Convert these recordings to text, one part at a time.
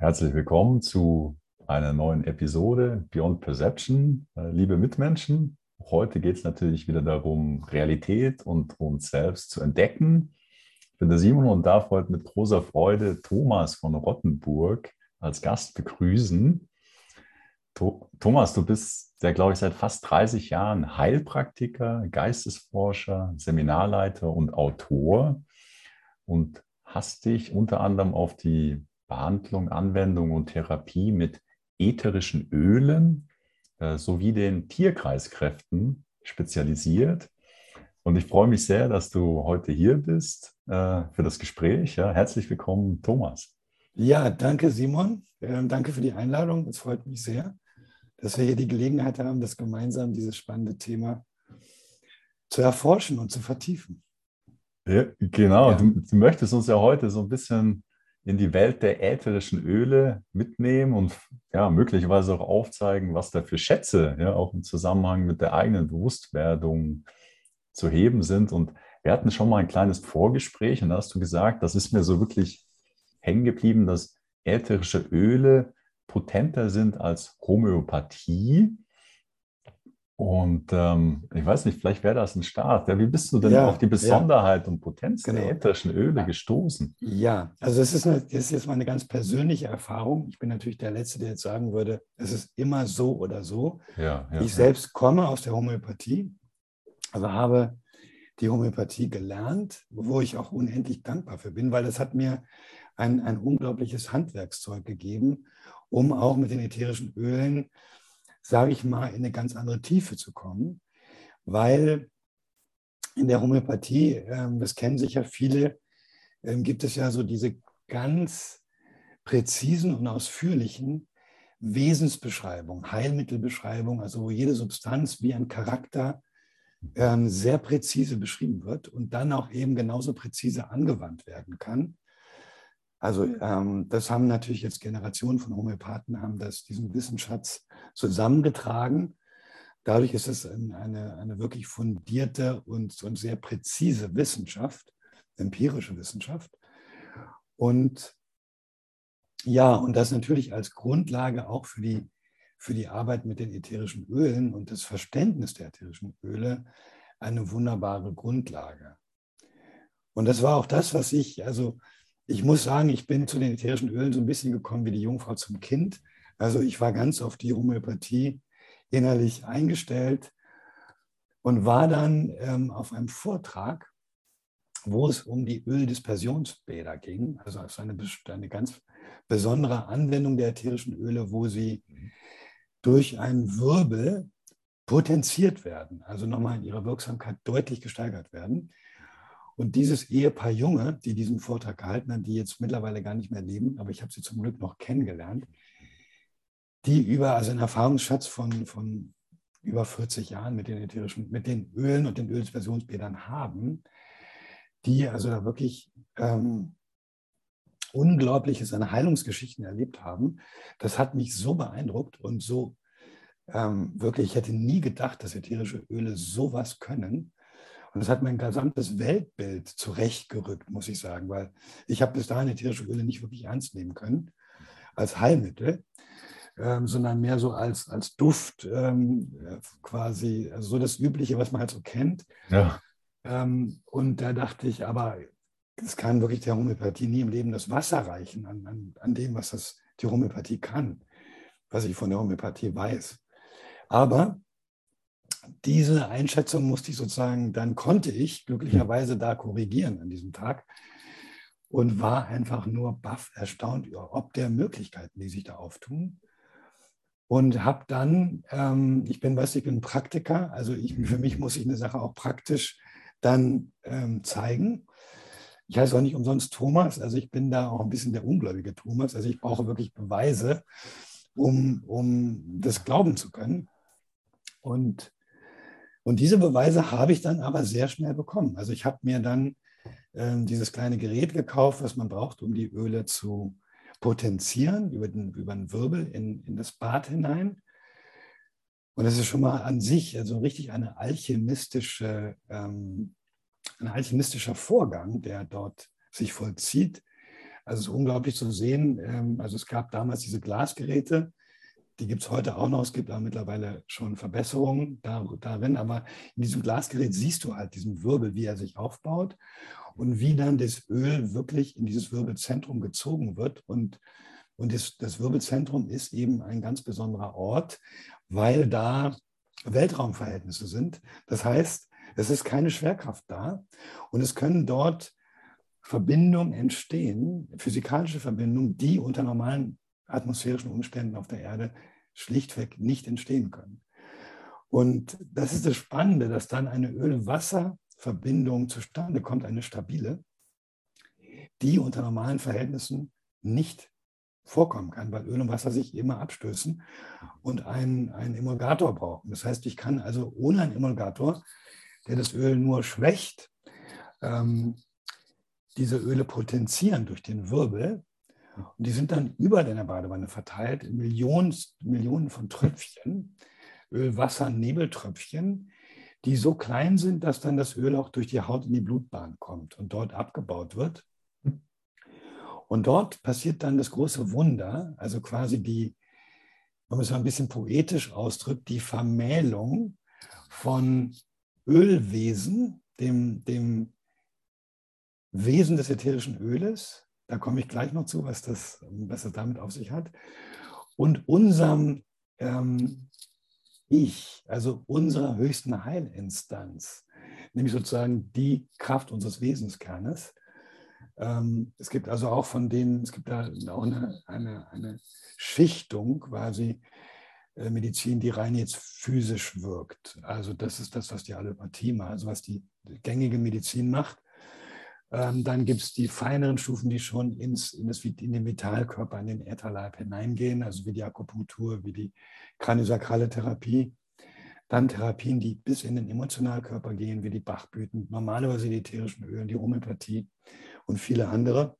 Herzlich willkommen zu einer neuen Episode Beyond Perception. Äh, liebe Mitmenschen, heute geht es natürlich wieder darum, Realität und uns selbst zu entdecken. Ich bin der Simon und darf heute mit großer Freude Thomas von Rottenburg als Gast begrüßen. Thomas, du bist ja, glaube ich, seit fast 30 Jahren Heilpraktiker, Geistesforscher, Seminarleiter und Autor und hast dich unter anderem auf die Behandlung, Anwendung und Therapie mit ätherischen Ölen äh, sowie den Tierkreiskräften spezialisiert. Und ich freue mich sehr, dass du heute hier bist äh, für das Gespräch. Ja, herzlich willkommen, Thomas. Ja, danke, Simon. Ähm, danke für die Einladung. Es freut mich sehr, dass wir hier die Gelegenheit haben, das gemeinsam dieses spannende Thema zu erforschen und zu vertiefen. Ja, genau. Ja. Du, du, möchtest uns ja heute so ein bisschen in die Welt der ätherischen Öle mitnehmen und ja, möglicherweise auch aufzeigen, was da für Schätze ja auch im Zusammenhang mit der eigenen Bewusstwerdung zu heben sind. Und wir hatten schon mal ein kleines Vorgespräch und da hast du gesagt, das ist mir so wirklich hängen geblieben, dass ätherische Öle potenter sind als Homöopathie. Und ähm, ich weiß nicht, vielleicht wäre das ein Start. Ja, wie bist du denn ja, auf die Besonderheit ja. und Potenz genau. der ätherischen Öle gestoßen? Ja, also es ist, eine, das ist jetzt mal eine ganz persönliche Erfahrung. Ich bin natürlich der Letzte, der jetzt sagen würde, es ist immer so oder so. Ja, ich selbst komme aus der Homöopathie, also habe die Homöopathie gelernt, wo ich auch unendlich dankbar für bin, weil das hat mir ein, ein unglaubliches Handwerkszeug gegeben, um auch mit den ätherischen Ölen sage ich mal, in eine ganz andere Tiefe zu kommen, weil in der Homöopathie, ähm, das kennen sicher viele, ähm, gibt es ja so diese ganz präzisen und ausführlichen Wesensbeschreibungen, Heilmittelbeschreibungen, also wo jede Substanz wie ein Charakter ähm, sehr präzise beschrieben wird und dann auch eben genauso präzise angewandt werden kann. Also ähm, das haben natürlich jetzt Generationen von Homöopathen haben das, diesen Wissensschatz zusammengetragen. Dadurch ist es eine, eine wirklich fundierte und, und sehr präzise Wissenschaft, empirische Wissenschaft. Und ja, und das natürlich als Grundlage auch für die, für die Arbeit mit den ätherischen Ölen und das Verständnis der ätherischen Öle eine wunderbare Grundlage. Und das war auch das, was ich, also ich muss sagen, ich bin zu den ätherischen Ölen so ein bisschen gekommen wie die Jungfrau zum Kind. Also ich war ganz auf die Homöopathie innerlich eingestellt und war dann ähm, auf einem Vortrag, wo es um die Öldispersionsbäder ging. Also es eine, eine ganz besondere Anwendung der ätherischen Öle, wo sie durch einen Wirbel potenziert werden, also nochmal in ihrer Wirksamkeit deutlich gesteigert werden. Und dieses Ehepaar Junge, die diesen Vortrag gehalten haben, die jetzt mittlerweile gar nicht mehr leben, aber ich habe sie zum Glück noch kennengelernt, die über, also einen Erfahrungsschatz von, von über 40 Jahren mit den ätherischen, mit den Ölen und den Öldispersionsbädern haben, die also da wirklich ähm, Unglaubliches an Heilungsgeschichten erlebt haben. Das hat mich so beeindruckt und so ähm, wirklich, ich hätte nie gedacht, dass ätherische Öle sowas können. Und das hat mein gesamtes Weltbild zurechtgerückt, muss ich sagen, weil ich habe bis dahin ätherische Öle nicht wirklich ernst nehmen können als Heilmittel, ähm, sondern mehr so als, als Duft ähm, quasi, also so das Übliche, was man halt so kennt. Ja. Ähm, und da dachte ich, aber es kann wirklich der Homöopathie nie im Leben das Wasser reichen an, an, an dem, was das, die Homöopathie kann, was ich von der Homöopathie weiß. Aber diese Einschätzung musste ich sozusagen, dann konnte ich glücklicherweise da korrigieren an diesem Tag und war einfach nur baff erstaunt ob der Möglichkeiten, die sich da auftun. Und habe dann, ähm, ich bin, weißt ich bin Praktiker, also ich, für mich muss ich eine Sache auch praktisch dann ähm, zeigen. Ich heiße auch nicht umsonst Thomas, also ich bin da auch ein bisschen der ungläubige Thomas, also ich brauche wirklich Beweise, um, um das glauben zu können. Und und diese Beweise habe ich dann aber sehr schnell bekommen. Also ich habe mir dann äh, dieses kleine Gerät gekauft, was man braucht, um die Öle zu potenzieren über den, über den Wirbel in, in das Bad hinein. Und das ist schon mal an sich also richtig eine alchemistische, ähm, ein alchemistischer Vorgang, der dort sich vollzieht. Also es ist unglaublich zu sehen. Ähm, also es gab damals diese Glasgeräte, die gibt es heute auch noch. Es gibt aber mittlerweile schon Verbesserungen darin. Aber in diesem Glasgerät siehst du halt diesen Wirbel, wie er sich aufbaut und wie dann das Öl wirklich in dieses Wirbelzentrum gezogen wird. Und, und das, das Wirbelzentrum ist eben ein ganz besonderer Ort, weil da Weltraumverhältnisse sind. Das heißt, es ist keine Schwerkraft da und es können dort Verbindungen entstehen, physikalische Verbindungen, die unter normalen atmosphärischen Umständen auf der Erde schlichtweg nicht entstehen können. Und das ist das Spannende, dass dann eine Öl-Wasser-Verbindung zustande kommt, eine stabile, die unter normalen Verhältnissen nicht vorkommen kann, weil Öl und Wasser sich immer abstößen und einen, einen Emulgator brauchen. Das heißt, ich kann also ohne einen Emulgator, der das Öl nur schwächt, ähm, diese Öle potenzieren durch den Wirbel und die sind dann über deiner Badewanne verteilt in Millionen, Millionen von Tröpfchen, Öl, Wasser, Nebeltröpfchen, die so klein sind, dass dann das Öl auch durch die Haut in die Blutbahn kommt und dort abgebaut wird. Und dort passiert dann das große Wunder, also quasi die, wenn man es mal ein bisschen poetisch ausdrückt, die Vermählung von Ölwesen, dem, dem Wesen des ätherischen Öles, da komme ich gleich noch zu, was das, was das damit auf sich hat. Und unserem ähm, Ich, also unserer höchsten Heilinstanz, nämlich sozusagen die Kraft unseres Wesenskernes. Ähm, es gibt also auch von denen, es gibt da auch eine, eine, eine Schichtung quasi, äh, Medizin, die rein jetzt physisch wirkt. Also das ist das, was die Allopathie macht, also was die gängige Medizin macht. Ähm, dann gibt es die feineren Stufen, die schon ins, in, das, in den Vitalkörper, in den Ätherleib hineingehen, also wie die Akupunktur, wie die kraniosakrale Therapie. Dann Therapien, die bis in den Emotionalkörper gehen, wie die Bachblüten, normalerweise die ätherischen Öle, die Homöopathie und viele andere.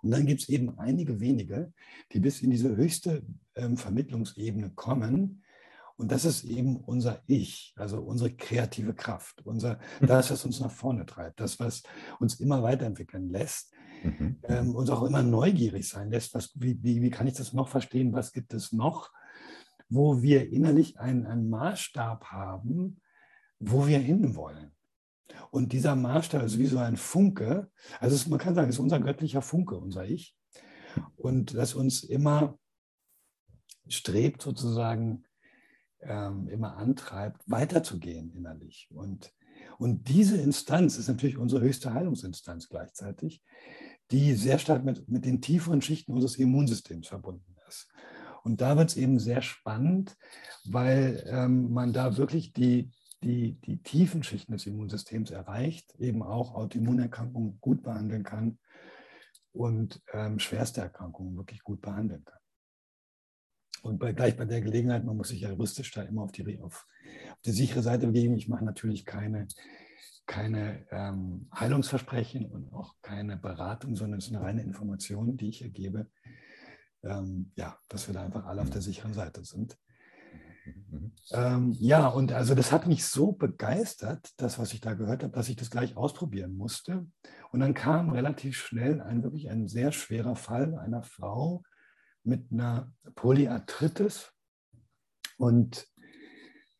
Und dann gibt es eben einige wenige, die bis in diese höchste ähm, Vermittlungsebene kommen, und das ist eben unser Ich, also unsere kreative Kraft, unser, mhm. das, was uns nach vorne treibt, das, was uns immer weiterentwickeln lässt, mhm. ähm, uns auch immer neugierig sein lässt. Was, wie, wie, wie kann ich das noch verstehen? Was gibt es noch, wo wir innerlich einen, einen Maßstab haben, wo wir hinwollen? Und dieser Maßstab ist wie so ein Funke, also es, man kann sagen, es ist unser göttlicher Funke, unser Ich. Und das uns immer strebt, sozusagen ähm, immer antreibt, weiterzugehen innerlich. Und, und diese Instanz ist natürlich unsere höchste Heilungsinstanz gleichzeitig, die sehr stark mit, mit den tieferen Schichten unseres Immunsystems verbunden ist. Und da wird es eben sehr spannend, weil ähm, man da wirklich die, die, die tiefen Schichten des Immunsystems erreicht, eben auch Autoimmunerkrankungen gut behandeln kann und ähm, schwerste Erkrankungen wirklich gut behandeln kann. Und bei, gleich bei der Gelegenheit, man muss sich ja juristisch da immer auf die, auf, auf die sichere Seite begeben. Ich mache natürlich keine, keine ähm, Heilungsversprechen und auch keine Beratung, sondern es ist eine reine Information, die ich hier gebe. Ähm, ja, dass wir da einfach alle auf der sicheren Seite sind. Ähm, ja, und also das hat mich so begeistert, das, was ich da gehört habe, dass ich das gleich ausprobieren musste. Und dann kam relativ schnell ein wirklich ein sehr schwerer Fall einer Frau, mit einer Polyarthritis und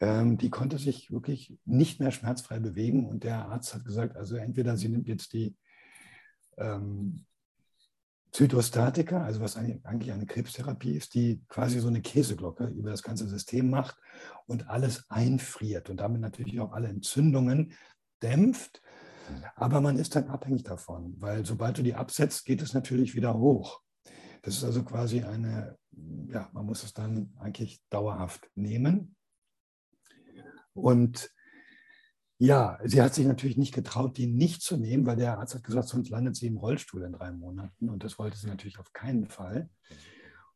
ähm, die konnte sich wirklich nicht mehr schmerzfrei bewegen und der Arzt hat gesagt, also entweder sie nimmt jetzt die ähm, Zytostatika, also was eigentlich eine Krebstherapie ist, die quasi so eine Käseglocke über das ganze System macht und alles einfriert und damit natürlich auch alle Entzündungen dämpft. Aber man ist dann abhängig davon, weil sobald du die absetzt, geht es natürlich wieder hoch. Das ist also quasi eine, ja, man muss es dann eigentlich dauerhaft nehmen. Und ja, sie hat sich natürlich nicht getraut, die nicht zu nehmen, weil der Arzt hat gesagt, sonst landet sie im Rollstuhl in drei Monaten. Und das wollte sie natürlich auf keinen Fall.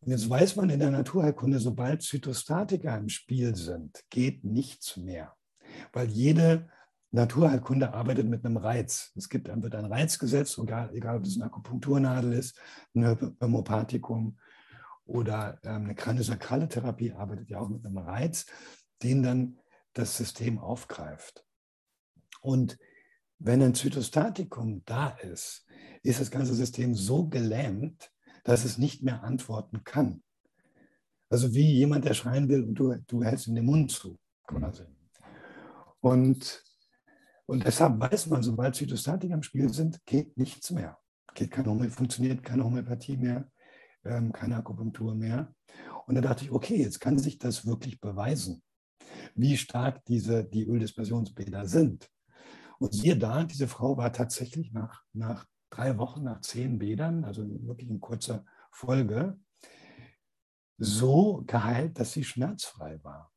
Und jetzt weiß man in der Naturheilkunde, sobald Zytostatika im Spiel sind, geht nichts mehr. Weil jede Naturheilkunde arbeitet mit einem Reiz. Es gibt, dann wird ein Reiz gesetzt, egal, egal ob es eine Akupunkturnadel ist, ein Homopathikum oder ähm, eine kraniosakrale Therapie arbeitet ja auch mit einem Reiz, den dann das System aufgreift. Und wenn ein Zytostatikum da ist, ist das ganze System so gelähmt, dass es nicht mehr antworten kann. Also wie jemand, der schreien will und du, du hältst ihm den Mund zu. Quasi. Und, und deshalb weiß man, sobald Zytostatika im Spiel sind, geht nichts mehr. Geht keine, funktioniert keine Homöopathie mehr, ähm, keine Akupunktur mehr. Und da dachte ich, okay, jetzt kann sich das wirklich beweisen, wie stark diese, die Öldispersionsbäder sind. Und siehe da, diese Frau war tatsächlich nach, nach drei Wochen, nach zehn Bädern, also wirklich in kurzer Folge, so geheilt, dass sie schmerzfrei war.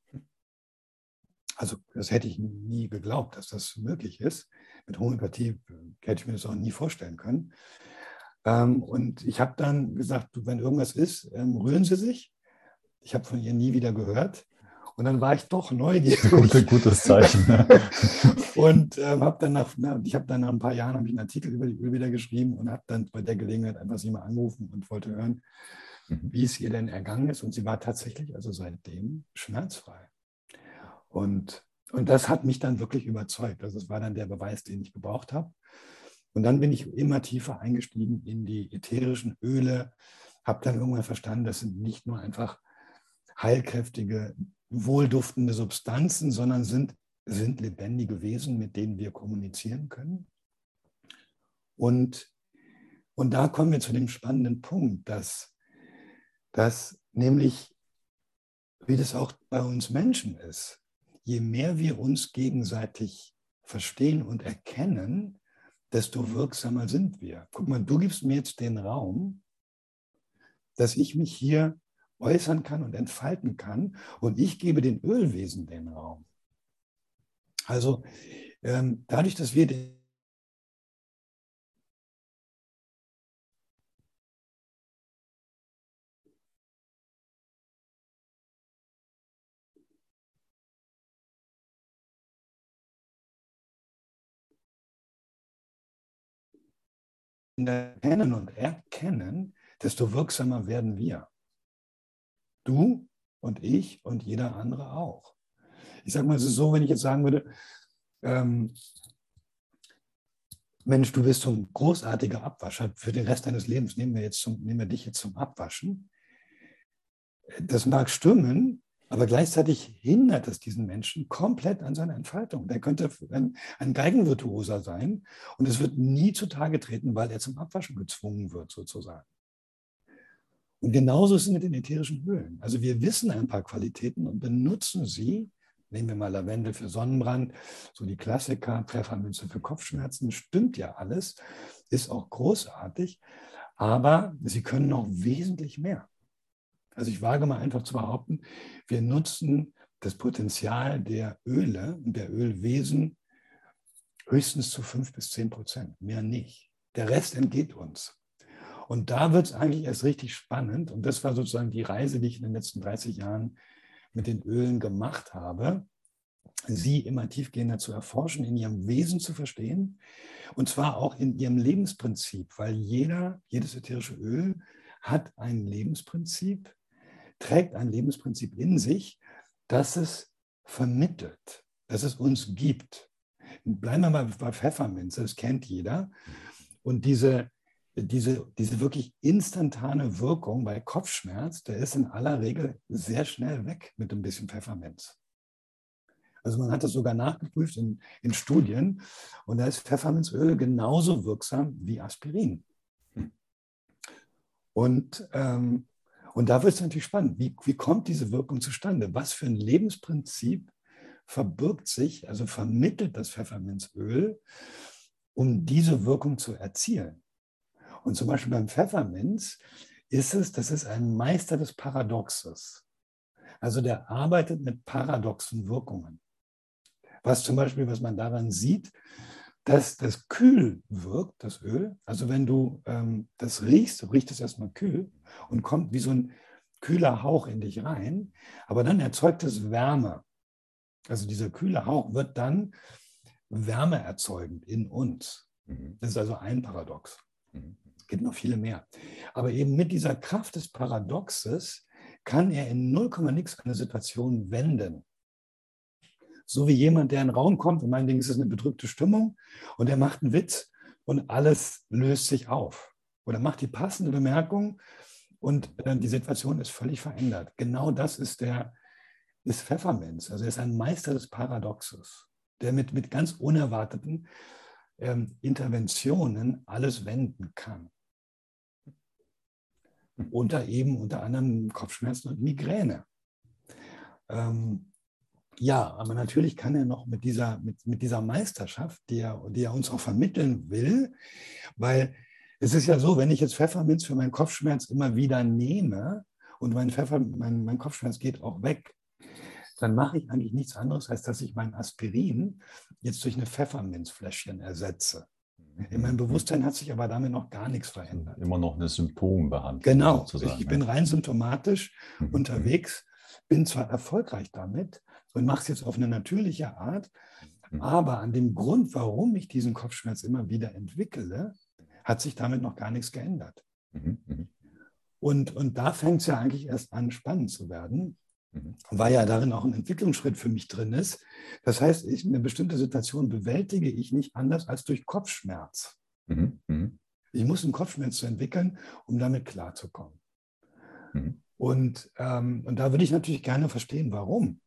Also das hätte ich nie geglaubt, dass das möglich ist. Mit Homöopathie hätte ich mir das auch nie vorstellen können. Ähm, und ich habe dann gesagt, wenn irgendwas ist, ähm, rühren Sie sich. Ich habe von ihr nie wieder gehört. Und dann war ich doch neugierig. Gute, gutes Zeichen. und ähm, habe dann nach, na, ich habe dann nach ein paar Jahren ich einen Artikel über die Öl wieder geschrieben und habe dann bei der Gelegenheit einfach sie mal angerufen und wollte hören, mhm. wie es ihr denn ergangen ist. Und sie war tatsächlich also seitdem schmerzfrei. Und, und das hat mich dann wirklich überzeugt. Also es war dann der Beweis, den ich gebraucht habe. Und dann bin ich immer tiefer eingestiegen in die ätherischen Öle, habe dann irgendwann verstanden, das sind nicht nur einfach heilkräftige wohlduftende Substanzen, sondern sind, sind lebendige Wesen, mit denen wir kommunizieren können. Und, und da kommen wir zu dem spannenden Punkt, dass, dass nämlich, wie das auch bei uns Menschen ist, je mehr wir uns gegenseitig verstehen und erkennen, desto wirksamer sind wir. Guck mal, du gibst mir jetzt den Raum, dass ich mich hier äußern kann und entfalten kann. Und ich gebe den Ölwesen den Raum. Also ähm, dadurch, dass wir den erkennen und erkennen, desto wirksamer werden wir. Du und ich und jeder andere auch. Ich sage mal, es ist so, wenn ich jetzt sagen würde, ähm, Mensch, du bist so ein großartiger Abwascher für den Rest deines Lebens, nehmen wir, jetzt zum, nehmen wir dich jetzt zum Abwaschen. Das mag stimmen, aber gleichzeitig hindert es diesen Menschen komplett an seiner Entfaltung. Der könnte ein, ein Geigenvirtuoser sein und es wird nie zutage treten, weil er zum Abwaschen gezwungen wird, sozusagen. Und genauso ist es mit den ätherischen Ölen. Also wir wissen ein paar Qualitäten und benutzen sie. Nehmen wir mal Lavendel für Sonnenbrand, so die Klassiker, Pfefferminze für Kopfschmerzen, stimmt ja alles, ist auch großartig, aber sie können noch wesentlich mehr. Also ich wage mal einfach zu behaupten, wir nutzen das Potenzial der Öle und der Ölwesen höchstens zu fünf bis zehn Prozent, mehr nicht. Der Rest entgeht uns. Und da wird es eigentlich erst richtig spannend. Und das war sozusagen die Reise, die ich in den letzten 30 Jahren mit den Ölen gemacht habe, sie immer tiefgehender zu erforschen, in ihrem Wesen zu verstehen und zwar auch in ihrem Lebensprinzip, weil jeder, jedes ätherische Öl hat ein Lebensprinzip, trägt ein Lebensprinzip in sich, das es vermittelt, dass es uns gibt. Bleiben wir mal bei Pfefferminze, das kennt jeder. Und diese, diese, diese wirklich instantane Wirkung bei Kopfschmerz, der ist in aller Regel sehr schnell weg mit ein bisschen Pfefferminz. Also man hat das sogar nachgeprüft in, in Studien und da ist Pfefferminzöl genauso wirksam wie Aspirin. Und, ähm, und da wird es natürlich spannend. Wie, wie kommt diese Wirkung zustande? Was für ein Lebensprinzip verbirgt sich, also vermittelt das Pfefferminzöl, um diese Wirkung zu erzielen? Und zum Beispiel beim Pfefferminz ist es, das ist ein Meister des Paradoxes. Also der arbeitet mit paradoxen Wirkungen. Was zum Beispiel, was man daran sieht, dass das kühl wirkt, das Öl. Also wenn du ähm, das riechst, riecht es erstmal kühl und kommt wie so ein kühler Hauch in dich rein, aber dann erzeugt es Wärme. Also dieser kühle Hauch wird dann Wärme erzeugend in uns. Mhm. Das ist also ein Paradox. Mhm gibt noch viele mehr. Aber eben mit dieser Kraft des Paradoxes kann er in 0, nix eine Situation wenden. So wie jemand, der in den Raum kommt und meinetwegen ist es eine bedrückte Stimmung und er macht einen Witz und alles löst sich auf. Oder macht die passende Bemerkung und äh, die Situation ist völlig verändert. Genau das ist der ist Pfefferminz. Also er ist ein Meister des Paradoxes, der mit, mit ganz unerwarteten ähm, Interventionen alles wenden kann. Unter eben unter anderem Kopfschmerzen und Migräne. Ähm, ja, aber natürlich kann er noch mit dieser, mit, mit dieser Meisterschaft, die er, die er uns auch vermitteln will, weil es ist ja so, wenn ich jetzt Pfefferminz für meinen Kopfschmerz immer wieder nehme und mein, Pfeffer, mein, mein Kopfschmerz geht auch weg, dann mache ich eigentlich nichts anderes, als dass ich mein Aspirin jetzt durch eine Pfefferminzfläschchen ersetze. In meinem Bewusstsein hat sich aber damit noch gar nichts verändert. Immer noch eine Symptombehandlung. Genau, ich bin rein symptomatisch mhm. unterwegs, bin zwar erfolgreich damit und mache es jetzt auf eine natürliche Art, mhm. aber an dem Grund, warum ich diesen Kopfschmerz immer wieder entwickle, hat sich damit noch gar nichts geändert. Mhm. mhm. Und, und da fängt es ja eigentlich erst an, spannend zu werden, Mhm. weil ja darin auch ein Entwicklungsschritt für mich drin ist. Das heißt, ich, eine bestimmte Situation bewältige ich nicht anders als durch Kopfschmerz. Mhm. Mhm. Ich muss einen Kopfschmerz entwickeln, um damit klarzukommen. Und, ähm, und da würde ich natürlich gerne verstehen, warum.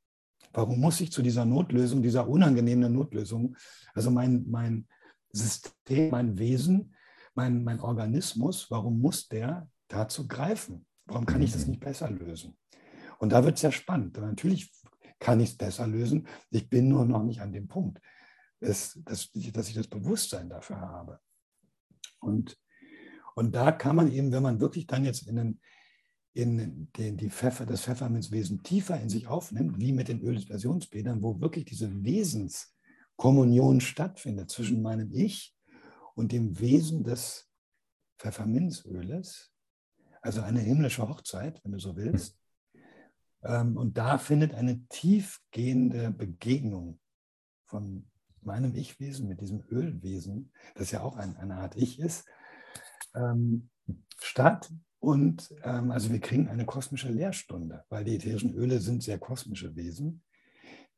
Warum muss ich zu dieser Notlösung, dieser unangenehmen Notlösung, also mein, mein System, mein Wesen, mein, mein Organismus, warum muss der dazu greifen? Warum kann ich das mhm. nicht besser lösen? Und da wird es ja spannend. Natürlich kann ich es besser lösen. Ich bin nur noch nicht an dem Punkt, dass, dass, dass ich das Bewusstsein dafür habe. Und, und da kann man eben, wenn man wirklich dann jetzt in, den, in den, die Pfeffer, das Pfefferminzwesen tiefer in sich aufnimmt, wie mit den Öldispersionsbädern, wo wirklich diese Wesenskommunion stattfindet zwischen meinem Ich und dem Wesen des Pfefferminzöles, also eine himmlische Hochzeit, wenn du so willst, ähm, und da findet eine tiefgehende Begegnung von meinem Ich-Wesen mit diesem Ölwesen, das ja auch ein, eine Art Ich ist, ähm, statt. Und ähm, also wir kriegen eine kosmische Lehrstunde, weil die ätherischen Öle sind sehr kosmische Wesen,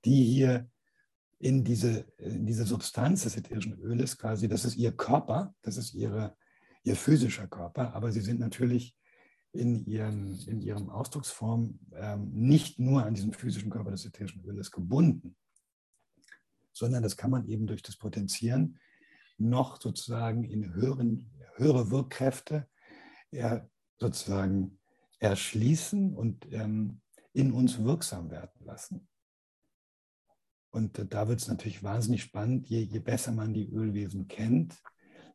die hier in diese, in diese Substanz des ätherischen Öles quasi, das ist ihr Körper, das ist ihre, ihr physischer Körper, aber sie sind natürlich in, ihren, in ihrem Ausdrucksform ähm, nicht nur an diesen physischen Körper des ätherischen Öles gebunden, sondern das kann man eben durch das Potenzieren noch sozusagen in höheren, höhere Wirkkräfte er, sozusagen erschließen und ähm, in uns wirksam werden lassen. Und äh, da wird es natürlich wahnsinnig spannend, je, je, besser man die Ölwesen kennt,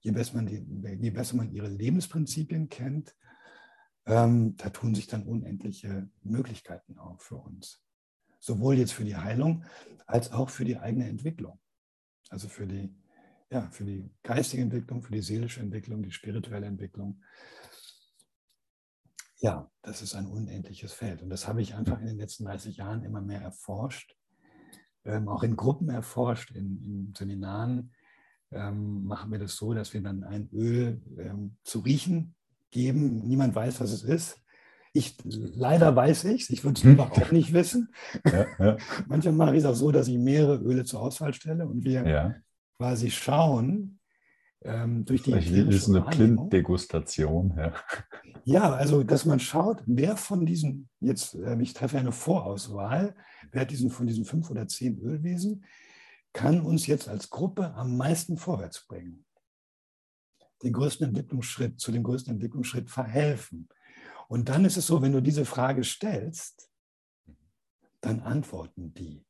je besser, man die, je besser man ihre Lebensprinzipien kennt, ähm, da tun sich dann unendliche Möglichkeiten auf für uns. Sowohl jetzt für die Heilung als auch für die eigene Entwicklung. Also für die, ja, für die geistige Entwicklung, für die seelische Entwicklung, die spirituelle Entwicklung. Ja, das ist ein unendliches Feld. Und das habe ich einfach in den letzten 30 Jahren immer mehr erforscht, ähm, auch in Gruppen erforscht, in, in Seminaren ähm, machen wir das so, dass wir dann ein Öl ähm, zu riechen geben. Niemand weiß, was es ist. Ich, leider weiß ich es, ich würde es hm. auch nicht wissen. Ja, ja. Manchmal mache ich es auch so, dass ich mehrere Öle zur Auswahl stelle und wir ja. quasi schauen ähm, durch die. Vielleicht ist eine Blinddegustation. Ja. ja, also dass man schaut, wer von diesen, jetzt, äh, ich treffe eine Vorauswahl, wer diesen, von diesen fünf oder zehn Ölwesen kann uns jetzt als Gruppe am meisten vorwärts bringen den größten Entwicklungsschritt, zu dem größten Entwicklungsschritt verhelfen. Und dann ist es so, wenn du diese Frage stellst, dann antworten die.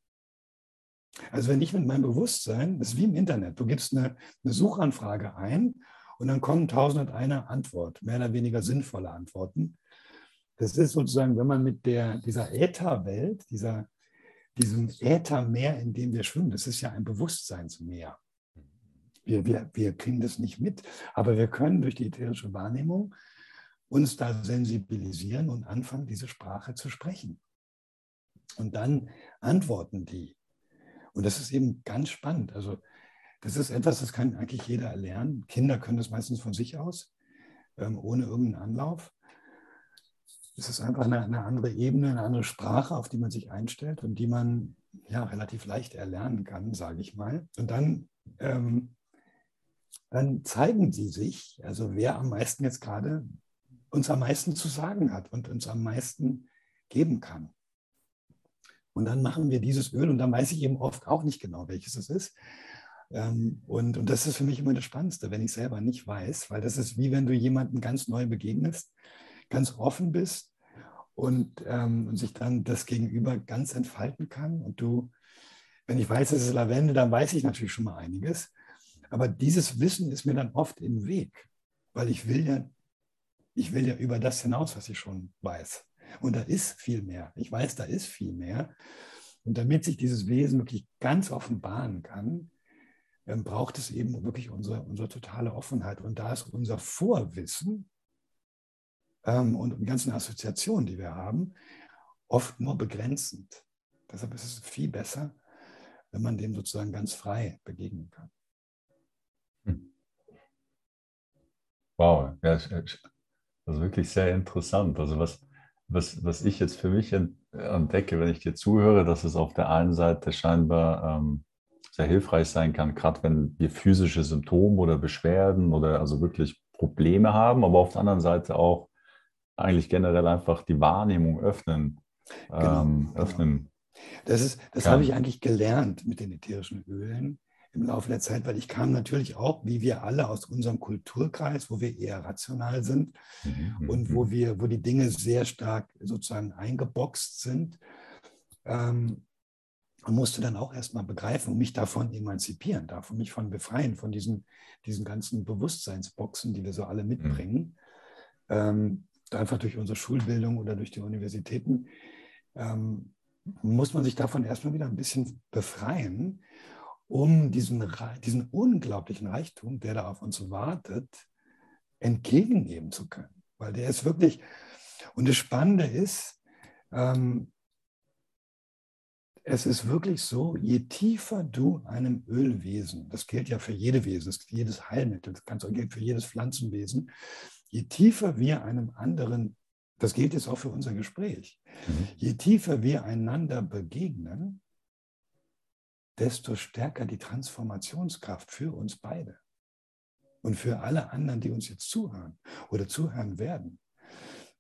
Also wenn ich mit meinem Bewusstsein, das ist wie im Internet, du gibst eine, eine Suchanfrage ein und dann kommen tausend und eine Antwort, mehr oder weniger sinnvolle Antworten. Das ist sozusagen, wenn man mit der, dieser Ätherwelt, dieser, diesem Äthermeer, in dem wir schwimmen, das ist ja ein Bewusstseinsmeer. Wir, wir, wir kriegen das nicht mit, aber wir können durch die ätherische Wahrnehmung uns da sensibilisieren und anfangen, diese Sprache zu sprechen. Und dann antworten die. Und das ist eben ganz spannend. Also das ist etwas, das kann eigentlich jeder erlernen. Kinder können das meistens von sich aus, ähm, ohne irgendeinen Anlauf. Es ist einfach eine, eine, andere Ebene, eine andere Sprache, auf die man sich einstellt und die man ja, relativ leicht erlernen kann, sage ich mal. Und dann, ähm, dann zeigen sie sich, also wer am meisten jetzt gerade uns am meisten zu sagen hat und uns am meisten geben kann. Und dann machen wir dieses Öl und dann weiß ich eben oft auch nicht genau, welches es ist. Ähm, und, und das ist für mich immer das Spannendste, wenn ich selber nicht weiß, weil das ist wie wenn du jemanden ganz neu begegnest, ganz offen bist und, ähm, und sich dann das Gegenüber ganz entfalten kann. Und du, wenn ich weiß, es ist Lavende, dann weiß ich natürlich schon mal einiges. Aber dieses Wissen ist mir dann oft im Weg, weil ich will ja, ich will ja über das hinaus, was ich schon weiß. Und da ist viel mehr. Ich weiß, da ist viel mehr. Und damit sich dieses Wesen wirklich ganz offenbaren kann, ähm, braucht es eben wirklich unsere, unsere totale Offenheit. Und da ist unser Vorwissen ähm, und die ganzen Assoziationen, die wir haben, oft nur begrenzend. Deshalb ist es viel besser, wenn man dem sozusagen ganz frei begegnen kann. Hm. Wow, ja, das ist wirklich sehr interessant. Also was, was, was ich jetzt für mich entdecke, wenn ich dir zuhöre, dass es auf der einen Seite scheinbar ähm, sehr hilfreich sein kann, gerade wenn wir physische Symptome oder Beschwerden oder also wirklich Probleme haben, aber auf der anderen Seite auch eigentlich generell einfach die Wahrnehmung öffnen. Genau, ähm, genau. öffnen Das, das habe ich eigentlich gelernt mit den ätherischen Ölen im Laufe der Zeit, weil ich kam natürlich auch, wie wir alle, aus unserem Kulturkreis, wo wir eher rational sind mhm, und wo mhm. wir, wo die Dinge sehr stark sozusagen eingeboxt sind. Ähm, und musste dann auch erstmal begreifen und mich davon emanzipieren, davon mich von befreien, von diesen, diesen ganzen Bewusstseinsboxen, die wir so alle mitbringen. Mhm. Ähm, einfach durch unsere Schulbildung oder durch die Universitäten, ähm, muss man sich davon erstmal wieder ein bisschen befreien um diesen, diesen unglaublichen Reichtum, der da auf uns wartet, entgegennehmen zu können. Weil der ist wirklich, und das Spannende ist, ähm, es ist wirklich so, je tiefer du einem Ölwesen, das gilt ja für jede Wesen, das jedes Heilmittel, das kann gilt für jedes Pflanzenwesen, je tiefer wir einem anderen, das gilt jetzt auch für unser Gespräch, mhm. je tiefer wir einander begegnen, desto stärker die Transformationskraft für uns beide und für alle anderen, die uns jetzt zuhören oder zuhören werden.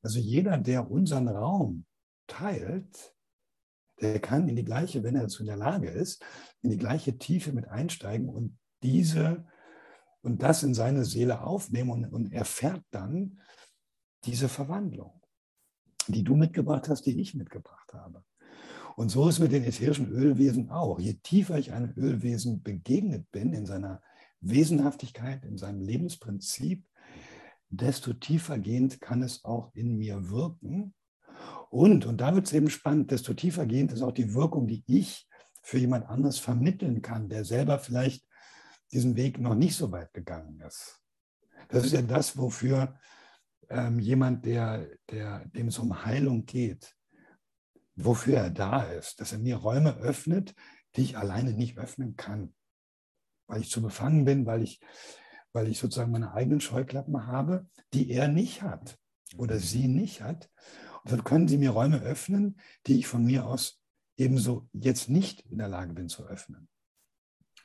Also jeder, der unseren Raum teilt, der kann in die gleiche, wenn er dazu in der Lage ist, in die gleiche Tiefe mit einsteigen und diese und das in seine Seele aufnehmen und, und erfährt dann diese Verwandlung, die du mitgebracht hast, die ich mitgebracht habe. Und so ist mit den ätherischen Ölwesen auch. Je tiefer ich einem Ölwesen begegnet bin in seiner Wesenhaftigkeit, in seinem Lebensprinzip, desto tiefer gehend kann es auch in mir wirken. Und, und da wird es eben spannend, desto tiefer gehend ist auch die Wirkung, die ich für jemand anderes vermitteln kann, der selber vielleicht diesen Weg noch nicht so weit gegangen ist. Das ist ja das, wofür ähm, jemand, der, der, dem es um Heilung geht, wofür er da ist, dass er mir Räume öffnet, die ich alleine nicht öffnen kann, weil ich zu befangen bin, weil ich, weil ich sozusagen meine eigenen Scheuklappen habe, die er nicht hat oder mhm. sie nicht hat. Und dann können sie mir Räume öffnen, die ich von mir aus ebenso jetzt nicht in der Lage bin zu öffnen.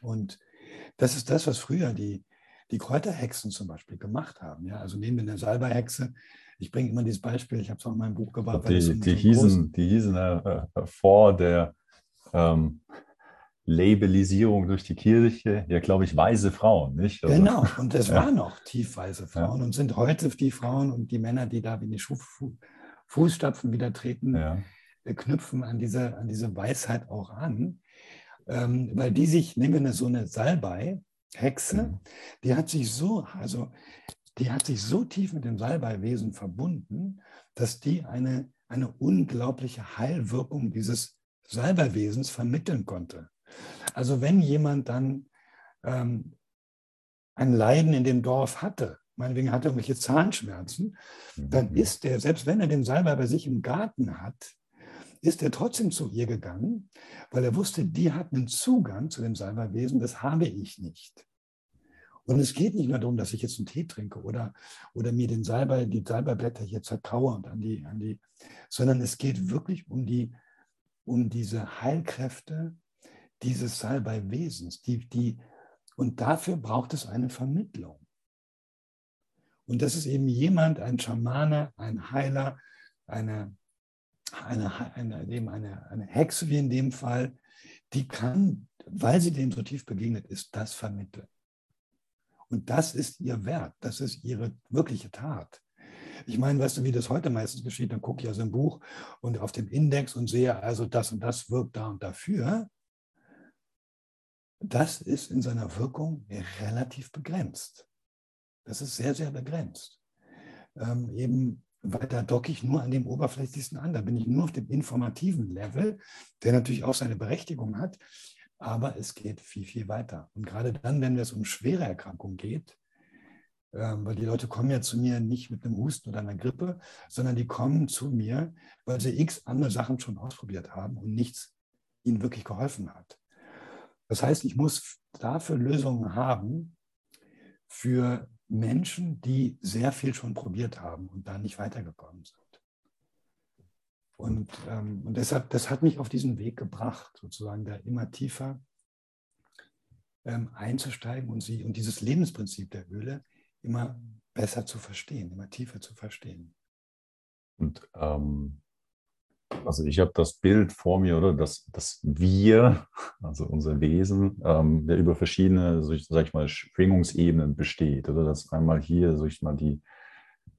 Und das ist das, was früher die, die Kräuterhexen zum Beispiel gemacht haben. Ja? Also nehmen wir eine Salbeihexe, ich bringe immer dieses Beispiel, ich habe es auch in meinem Buch gebracht. Die, die, hießen, die hießen äh, äh, vor der ähm, Labelisierung durch die Kirche, ja, glaube ich, weise Frauen, nicht? Also, genau, und es ja. waren noch tiefweise Frauen ja. und sind heute die Frauen und die Männer, die da wie die Schu Fußstapfen wieder treten, ja. Äh, knüpfen an diese, an diese Weisheit auch an. Ähm, weil die sich, nehmen wir eine, so eine Salbei, Hexe, mhm. die hat sich so, also die hat sich so tief mit dem Salbeiwesen verbunden, dass die eine, eine unglaubliche Heilwirkung dieses Salbeiwesens vermitteln konnte. Also wenn jemand dann ähm, ein Leiden in dem Dorf hatte, meinetwegen hatte er irgendwelche Zahnschmerzen, dann mhm. ist er, selbst wenn er den Salbei bei sich im Garten hat, ist er trotzdem zu ihr gegangen, weil er wusste, die hat einen Zugang zu dem Salbeiwesen, das habe ich nicht. Und es geht nicht nur darum, dass ich jetzt einen Tee trinke oder, oder mir den Salbei, die Salbeiblätter hier zerkaue und an die, an die, sondern es geht wirklich um die, um diese Heilkräfte dieses Salbei-Wesens. Die, die, und dafür braucht es eine Vermittlung. Und das ist eben jemand, ein Schamane, ein Heiler, eine, eine, eine, eine, eine Hexe wie in dem Fall, die kann, weil sie dem so tief begegnet ist, das vermitteln. Und das ist ihr Wert, das ist ihre wirkliche Tat. Ich meine, weißt du, wie das heute meistens geschieht? Dann gucke ich also ein Buch und auf dem Index und sehe, also das und das wirkt da und dafür. Das ist in seiner Wirkung relativ begrenzt. Das ist sehr, sehr begrenzt. Ähm, eben, weil da docke ich nur an dem oberflächlichsten an. Da bin ich nur auf dem informativen Level, der natürlich auch seine Berechtigung hat. Aber es geht viel, viel weiter. Und gerade dann, wenn es um schwere Erkrankungen geht, ähm, weil die Leute kommen ja zu mir nicht mit einem Husten oder einer Grippe, sondern die kommen zu mir, weil sie x andere Sachen schon ausprobiert haben und nichts ihnen wirklich geholfen hat. Das heißt, ich muss dafür Lösungen haben für Menschen, die sehr viel schon probiert haben und da nicht weitergekommen sind. Und, ähm, und deshalb, das hat mich auf diesen Weg gebracht, sozusagen da immer tiefer ähm, einzusteigen und, sie, und dieses Lebensprinzip der Öle immer besser zu verstehen, immer tiefer zu verstehen. Und ähm, also ich habe das Bild vor mir, oder? Dass, dass wir, also unser Wesen, ähm, der über verschiedene, so sag ich mal, Schwingungsebenen besteht. Oder dass einmal hier, sag ich mal, die,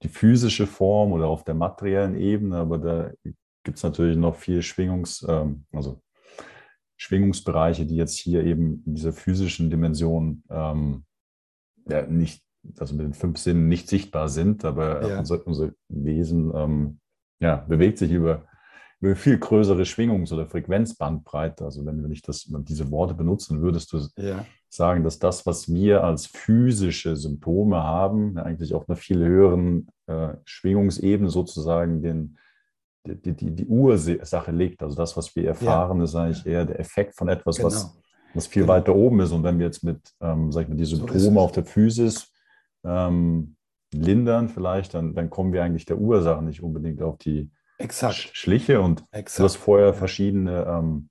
die physische Form oder auf der materiellen Ebene, aber da gibt es natürlich noch viel Schwingungs, ähm, also Schwingungsbereiche, die jetzt hier eben in dieser physischen Dimension ähm, ja, nicht, also mit den fünf Sinnen nicht sichtbar sind, aber ja. unser, unser, Wesen ähm, ja, bewegt sich über, über viel größere Schwingungs- oder Frequenzbandbreite. Also wenn, wenn ich das, diese Worte benutzen, würdest du ja. sagen, dass das, was wir als physische Symptome haben, eigentlich auf einer viel höheren äh, Schwingungsebene sozusagen den die, die, die Ursache liegt. Also das, was wir erfahren, ja. ist eigentlich eher der Effekt von etwas, genau. was, was viel genau. weiter oben ist. Und wenn wir jetzt mit, ähm, sag ich mal, die Symptome so auf der Physis ähm, lindern vielleicht, dann, dann kommen wir eigentlich der Ursache nicht unbedingt auf die Exakt. Schliche. Und Exakt. du hast vorher verschiedene, ähm,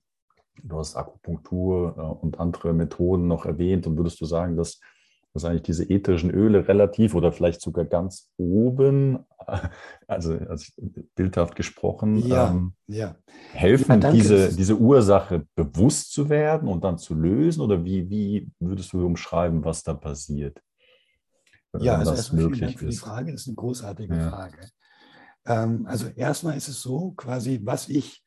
du hast Akupunktur äh, und andere Methoden noch erwähnt. Und würdest du sagen, dass dass eigentlich diese ätherischen Öle relativ oder vielleicht sogar ganz oben, also, also bildhaft gesprochen, ja, ähm, ja. helfen, ja, diese, diese Ursache bewusst zu werden und dann zu lösen? Oder wie, wie würdest du umschreiben, was da passiert? Ja, also das möglich ist. Die Frage ist eine großartige. Frage. Ähm, also erstmal ist es so, quasi, was ich,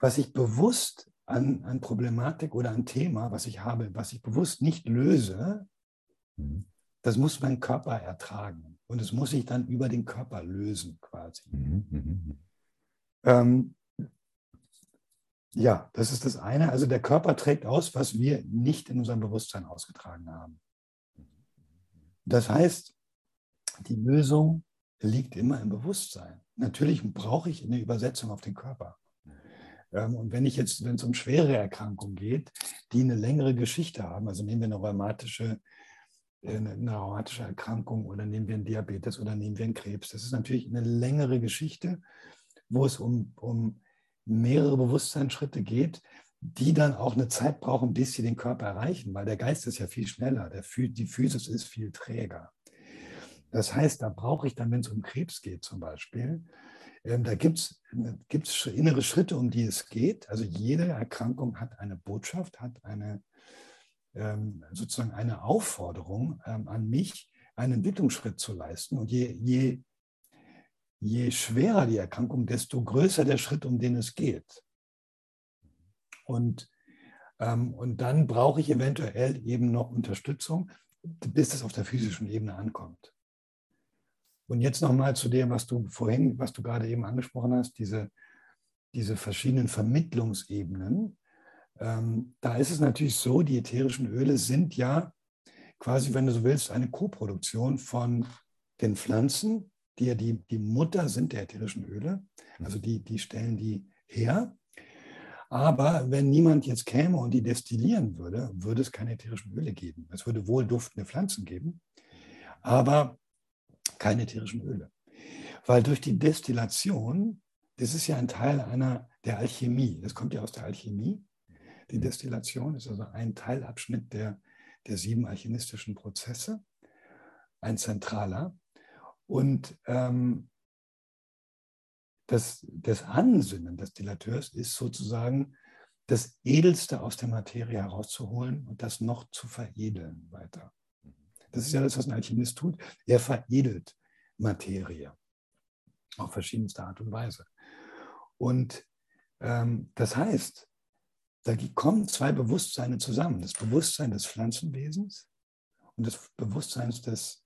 was ich bewusst an, an Problematik oder an Thema, was ich habe, was ich bewusst nicht löse, Mhm. Das muss mein Körper ertragen und es muss sich dann über den Körper lösen quasi. Mhm. mhm. Ähm, ja, das ist das eine. Also der Körper trägt aus, was wir nicht in unserem Bewusstsein ausgetragen haben. Das heißt, die Lösung liegt immer im Bewusstsein. Natürlich brauche ich eine Übersetzung auf den Körper. Ähm, und wenn ich jetzt, wenn es um schwere Erkrankungen geht, die eine längere Geschichte haben, also nehmen wir eine rheumatische eine rheumatische Erkrankung oder nehmen wir einen Diabetes oder nehmen wir einen Krebs. Das ist natürlich eine längere Geschichte, wo es um, um mehrere Bewusstseinsschritte geht, die dann auch eine Zeit brauchen, bis sie den Körper erreichen, weil der Geist ist ja viel schneller, der, die Physis ist viel träger. Das heißt, da brauche ich dann, wenn es um Krebs geht zum Beispiel, ähm, da gibt es innere Schritte, um die es geht. Also jede Erkrankung hat eine Botschaft, hat eine, sozusagen eine Aufforderung ähm, an mich, einen Entwicklungsschritt zu leisten. Und je, je, je schwerer die Erkrankung, desto größer der Schritt, um den es geht. Und, ähm, und dann brauche ich eventuell eben noch Unterstützung, bis es auf der physischen Ebene ankommt. Und jetzt nochmal zu dem, was du vorhin, was du gerade eben angesprochen hast, diese, diese verschiedenen Vermittlungsebenen. Ähm, da ist es natürlich so, die ätherischen Öle sind ja quasi, wenn du so willst, eine Koproduktion von den Pflanzen, die ja die, die Mutter sind der ätherischen Öle. Also die, die stellen die her. Aber wenn niemand jetzt käme und die destillieren würde, würde es keine ätherischen Öle geben. Es würde wohl duftende Pflanzen geben, aber keine ätherischen Öle. Weil durch die Destillation das ist ja ein Teil einer der Alchemie. Das kommt ja aus der Alchemie. Die Destillation ist also ein Teilabschnitt der, der sieben alchemistischen Prozesse, ein zentraler. Und ähm, das, das Ansinnen des Dillateurs ist sozusagen das Edelste aus der Materie herauszuholen und das noch zu veredeln weiter. Das ist ja das, was ein Alchemist tut. Er veredelt Materie auf verschiedenste Art und Weise. Und ähm, das heißt, da kommen zwei Bewusstseine zusammen. Das Bewusstsein des Pflanzenwesens und das Bewusstsein des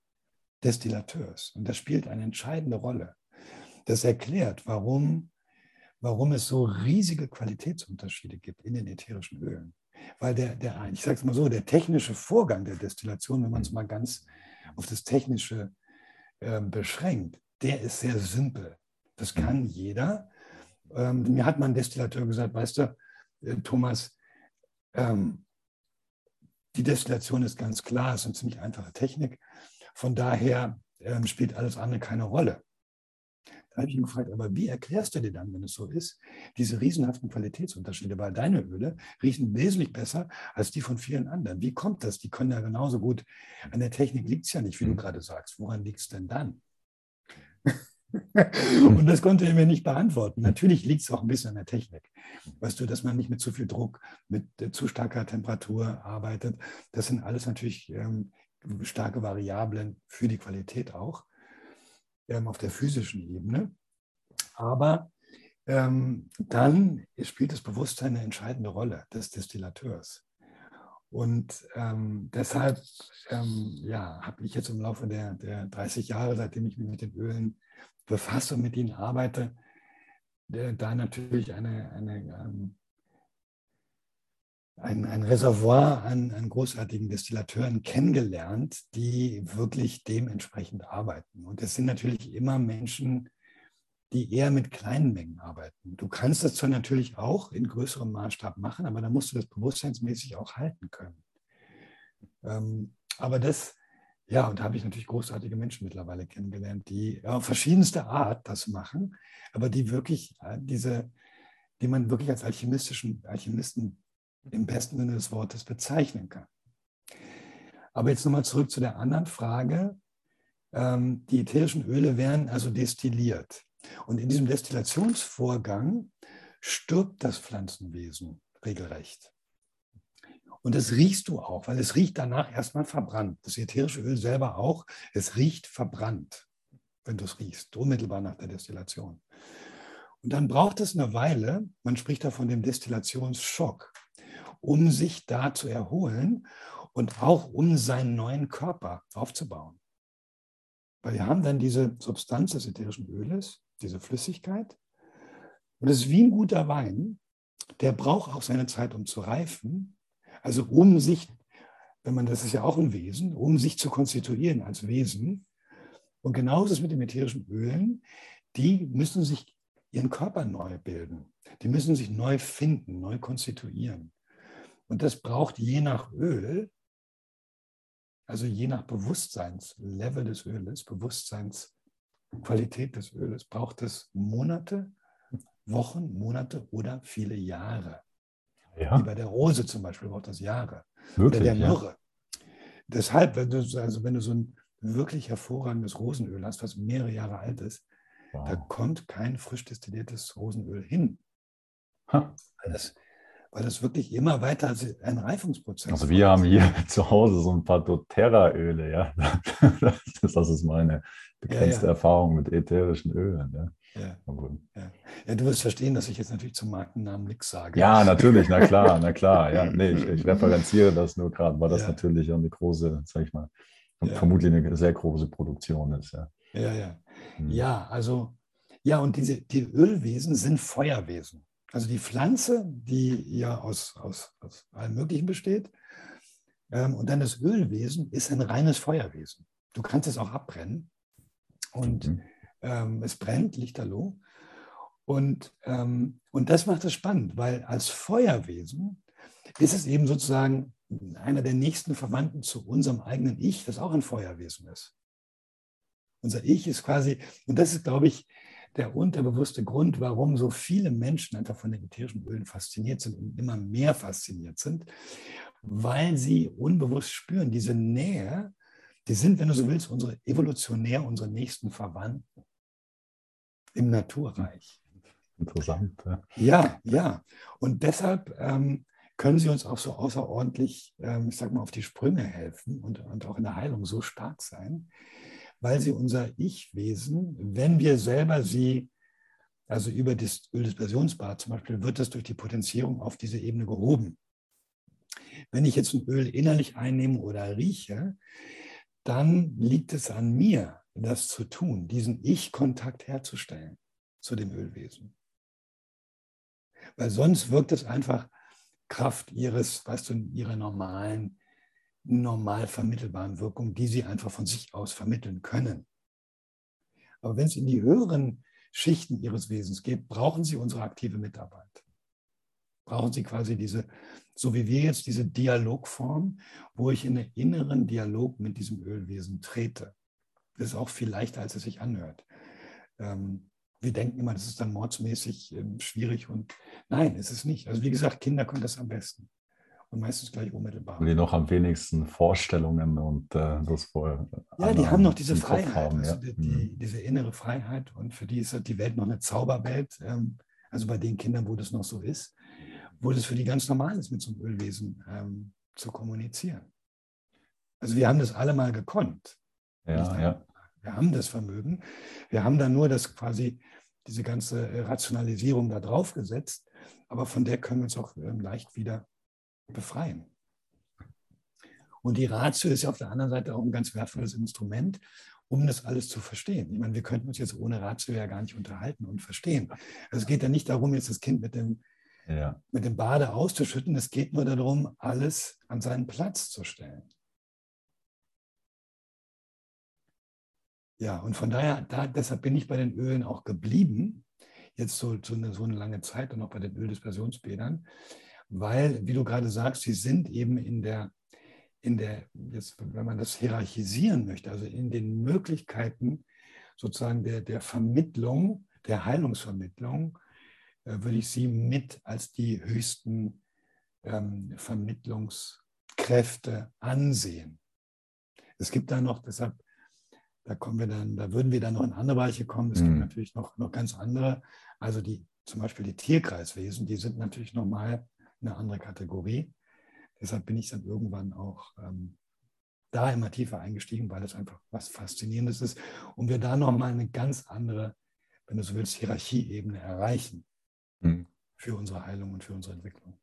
Destillateurs. Und das spielt eine entscheidende Rolle. Das erklärt, warum, warum es so riesige Qualitätsunterschiede gibt in den ätherischen Ölen. Weil der, der ich sage es mal so, der technische Vorgang der Destillation, wenn man es mal ganz auf das Technische äh, beschränkt, der ist sehr simpel. Das kann jeder. Ähm, mir hat mein Destillateur gesagt, weißt du, Thomas, ähm, die Destillation ist ganz klar, es ist eine ziemlich einfache Technik. Von daher ähm, spielt alles andere keine Rolle. Da habe ich ihn gefragt, aber wie erklärst du dir dann, wenn es so ist, diese riesenhaften Qualitätsunterschiede? Weil deine Öle riechen wesentlich besser als die von vielen anderen. Wie kommt das? Die können ja genauso gut. An der Technik liegt es ja nicht, wie du mhm. gerade sagst. Woran liegt es denn dann? Und das konnte er mir nicht beantworten. Natürlich liegt es auch ein bisschen an der Technik. Weißt du, dass man nicht mit zu viel Druck, mit zu starker Temperatur arbeitet. Das sind alles natürlich ähm, starke Variablen für die Qualität auch ähm, auf der physischen Ebene. Aber ähm, dann spielt das Bewusstsein eine entscheidende Rolle des Destillateurs. Und ähm, deshalb ähm, ja, habe ich jetzt im Laufe der, der 30 Jahre, seitdem ich mich mit den Ölen befasse und mit ihnen arbeite, da natürlich eine, eine, ähm, ein, ein Reservoir an, an großartigen Destillateuren kennengelernt, die wirklich dementsprechend arbeiten. Und es sind natürlich immer Menschen, die eher mit kleinen Mengen arbeiten. Du kannst das zwar natürlich auch in größerem Maßstab machen, aber da musst du das bewusstseinsmäßig auch halten können. Ähm, aber das ja, und da habe ich natürlich großartige Menschen mittlerweile kennengelernt, die auf verschiedenste Art das machen, aber die wirklich diese, die man wirklich als alchemistischen Alchemisten im besten Sinne des Wortes bezeichnen kann. Aber jetzt nochmal zurück zu der anderen Frage. Ähm, die ätherischen Öle werden also destilliert. Und in diesem Destillationsvorgang stirbt das Pflanzenwesen regelrecht. Und das riechst du auch, weil es riecht danach erstmal verbrannt. Das ätherische Öl selber auch. Es riecht verbrannt, wenn du es riechst, unmittelbar nach der Destillation. Und dann braucht es eine Weile, man spricht da von dem Destillationsschock, um sich da zu erholen und auch um seinen neuen Körper aufzubauen. Weil wir haben dann diese Substanz des ätherischen Öles, diese Flüssigkeit. Und es ist wie ein guter Wein, der braucht auch seine Zeit, um zu reifen. Also um sich, wenn man, das ist ja auch ein Wesen, um sich zu konstituieren als Wesen. Und genauso ist es mit den ätherischen Ölen. Die müssen sich ihren Körper neu bilden. Die müssen sich neu finden, neu konstituieren. Und das braucht je nach Öl, also je nach Bewusstseinslevel des Öles, Bewusstseinsqualität des Öles, braucht es Monate, Wochen, Monate oder viele Jahre. Ja. Wie bei der Rose zum Beispiel braucht das Jahre. Wirklich, Oder der Myrrhe. Ja. Deshalb, wenn du, also wenn du so ein wirklich hervorragendes Rosenöl hast, was mehrere Jahre alt ist, wow. da kommt kein frisch destilliertes Rosenöl hin. Weil das, weil das wirklich immer weiter ein Reifungsprozess ist. Also wir haben hier zu Hause so ein paar doTERRA-Öle, ja. Das ist meine begrenzte ja, ja. Erfahrung mit ätherischen Ölen. Ja. Ja. Ja. ja. du wirst verstehen, dass ich jetzt natürlich zum Markennamen nichts sage. Ja, natürlich, na klar, na klar. Ja, nee, ich, ich referenziere das nur gerade, weil das ja. natürlich eine große, sag ich mal, vermutlich eine sehr große Produktion ist. Ja, ja. Ja, hm. ja also, ja, und diese, die Ölwesen sind Feuerwesen. Also die Pflanze, die ja aus, aus, aus allem Möglichen besteht, ähm, und dann das Ölwesen ist ein reines Feuerwesen. Du kannst es auch abbrennen. Und mhm ähm, es brennt, lichterloh. Und, ähm, und das macht es spannend, weil als Feuerwesen ist es eben sozusagen einer der nächsten Verwandten zu unserem eigenen Ich, das auch ein Feuerwesen ist. Unser Ich ist quasi, und das ist, glaube ich, der unterbewusste Grund, warum so viele Menschen einfach von den ätherischen Ölen fasziniert sind und immer mehr fasziniert sind, weil sie unbewusst spüren, diese Nähe, die sind, wenn du so willst, unsere evolutionär, unsere nächsten Verwandten im Naturreich. Interessant. Ja, ja. ja. Und deshalb ähm, können sie uns auch so außerordentlich, ähm, ich sag mal, auf die Sprünge helfen und, und auch in der Heilung so stark sein, weil sie unser Ich-Wesen, wenn wir selber sie, also über das Öldispersionsbad zum Beispiel, wird das durch die Potenzierung auf diese Ebene gehoben. Wenn ich jetzt ein Öl innerlich einnehme oder rieche, dann liegt es an mir, das zu tun, diesen Ich-Kontakt herzustellen zu dem Ölwesen. Weil sonst wirkt es einfach Kraft ihres, weißt du, ihrer normalen, normal vermittelbaren Wirkung, die sie einfach von sich aus vermitteln können. Aber wenn es in die höheren Schichten ihres Wesens geht, brauchen sie unsere aktive Mitarbeit. Brauchen sie quasi diese, so wie wir jetzt, diese Dialogform, wo ich in einen inneren Dialog mit diesem Ölwesen trete. Das ist auch viel leichter, als es sich anhört. Ähm, wir denken immer, das ist dann mordsmäßig ähm, schwierig und nein, ist es nicht. Also wie gesagt, Kinder können das am besten und meistens gleich unmittelbar. Und die noch am wenigsten Vorstellungen und äh, das voll. Ja, die haben noch diese Freiheit, haben, also ja. die, die, mhm. diese innere Freiheit und für die ist die Welt noch eine Zauberwelt. Ähm, also bei den Kindern, wo das noch so ist, wo das für die ganz normal ist, mit so einem Ölwesen ähm, zu kommunizieren. Also wir haben das alle mal gekonnt. Ja, ja. Wir haben das Vermögen. Wir haben dann nur das quasi diese ganze Rationalisierung da drauf gesetzt, aber von der können wir uns auch ähm, leicht wieder befreien. Und die Ratio ist ja auf der anderen Seite auch ein ganz wertvolles Instrument, um das alles zu verstehen. Ich meine, wir könnten uns jetzt ohne Ratio ja gar nicht unterhalten und verstehen. Also es geht ja nicht darum, jetzt das Kind mit dem, ja. mit dem Bade auszuschütten. Es geht nur darum, alles an seinen Platz zu stellen. Ja, und von daher, da, deshalb bin ich bei den Ölen auch geblieben, jetzt so, so, eine, so eine lange Zeit und auch bei den Öldispersionsbädern, weil, wie du gerade sagst, sie sind eben in der, in der, jetzt, wenn man das hierarchisieren möchte, also in den Möglichkeiten sozusagen der, der Vermittlung, der Heilungsvermittlung, äh, würde ich sie mit als die höchsten ähm, Vermittlungskräfte ansehen. Es gibt da noch, deshalb da kommen wir dann, da würden wir dann noch in andere Bereiche kommen. Es mhm. gibt natürlich noch, noch ganz andere. Also die, zum Beispiel die Tierkreiswesen, die sind natürlich nochmal eine andere Kategorie. Deshalb bin ich dann irgendwann auch ähm, da immer tiefer eingestiegen, weil es einfach was Faszinierendes ist und wir da nochmal eine ganz andere, wenn du so willst, Hierarchieebene erreichen mhm. für unsere Heilung und für unsere Entwicklung.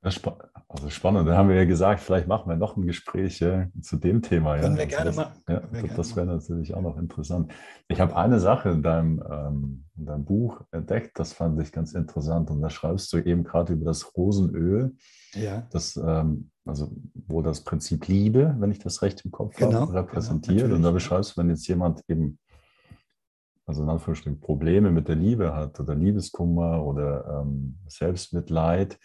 Also spannend. Da haben wir ja gesagt, vielleicht machen wir noch ein Gespräch ja, zu dem Thema. Können ja. wir also gerne machen. Ja, das, das wäre natürlich auch noch interessant. Ich habe eine Sache in deinem, ähm, in deinem Buch entdeckt, das fand ich ganz interessant. Und da schreibst du eben gerade über das Rosenöl, ja. das, ähm, also wo das Prinzip Liebe, wenn ich das recht im Kopf genau, habe, repräsentiert. Genau, und da beschreibst du, wenn jetzt jemand eben also in Anführungsstrichen Probleme mit der Liebe hat oder Liebeskummer oder ähm, Selbstmitleid,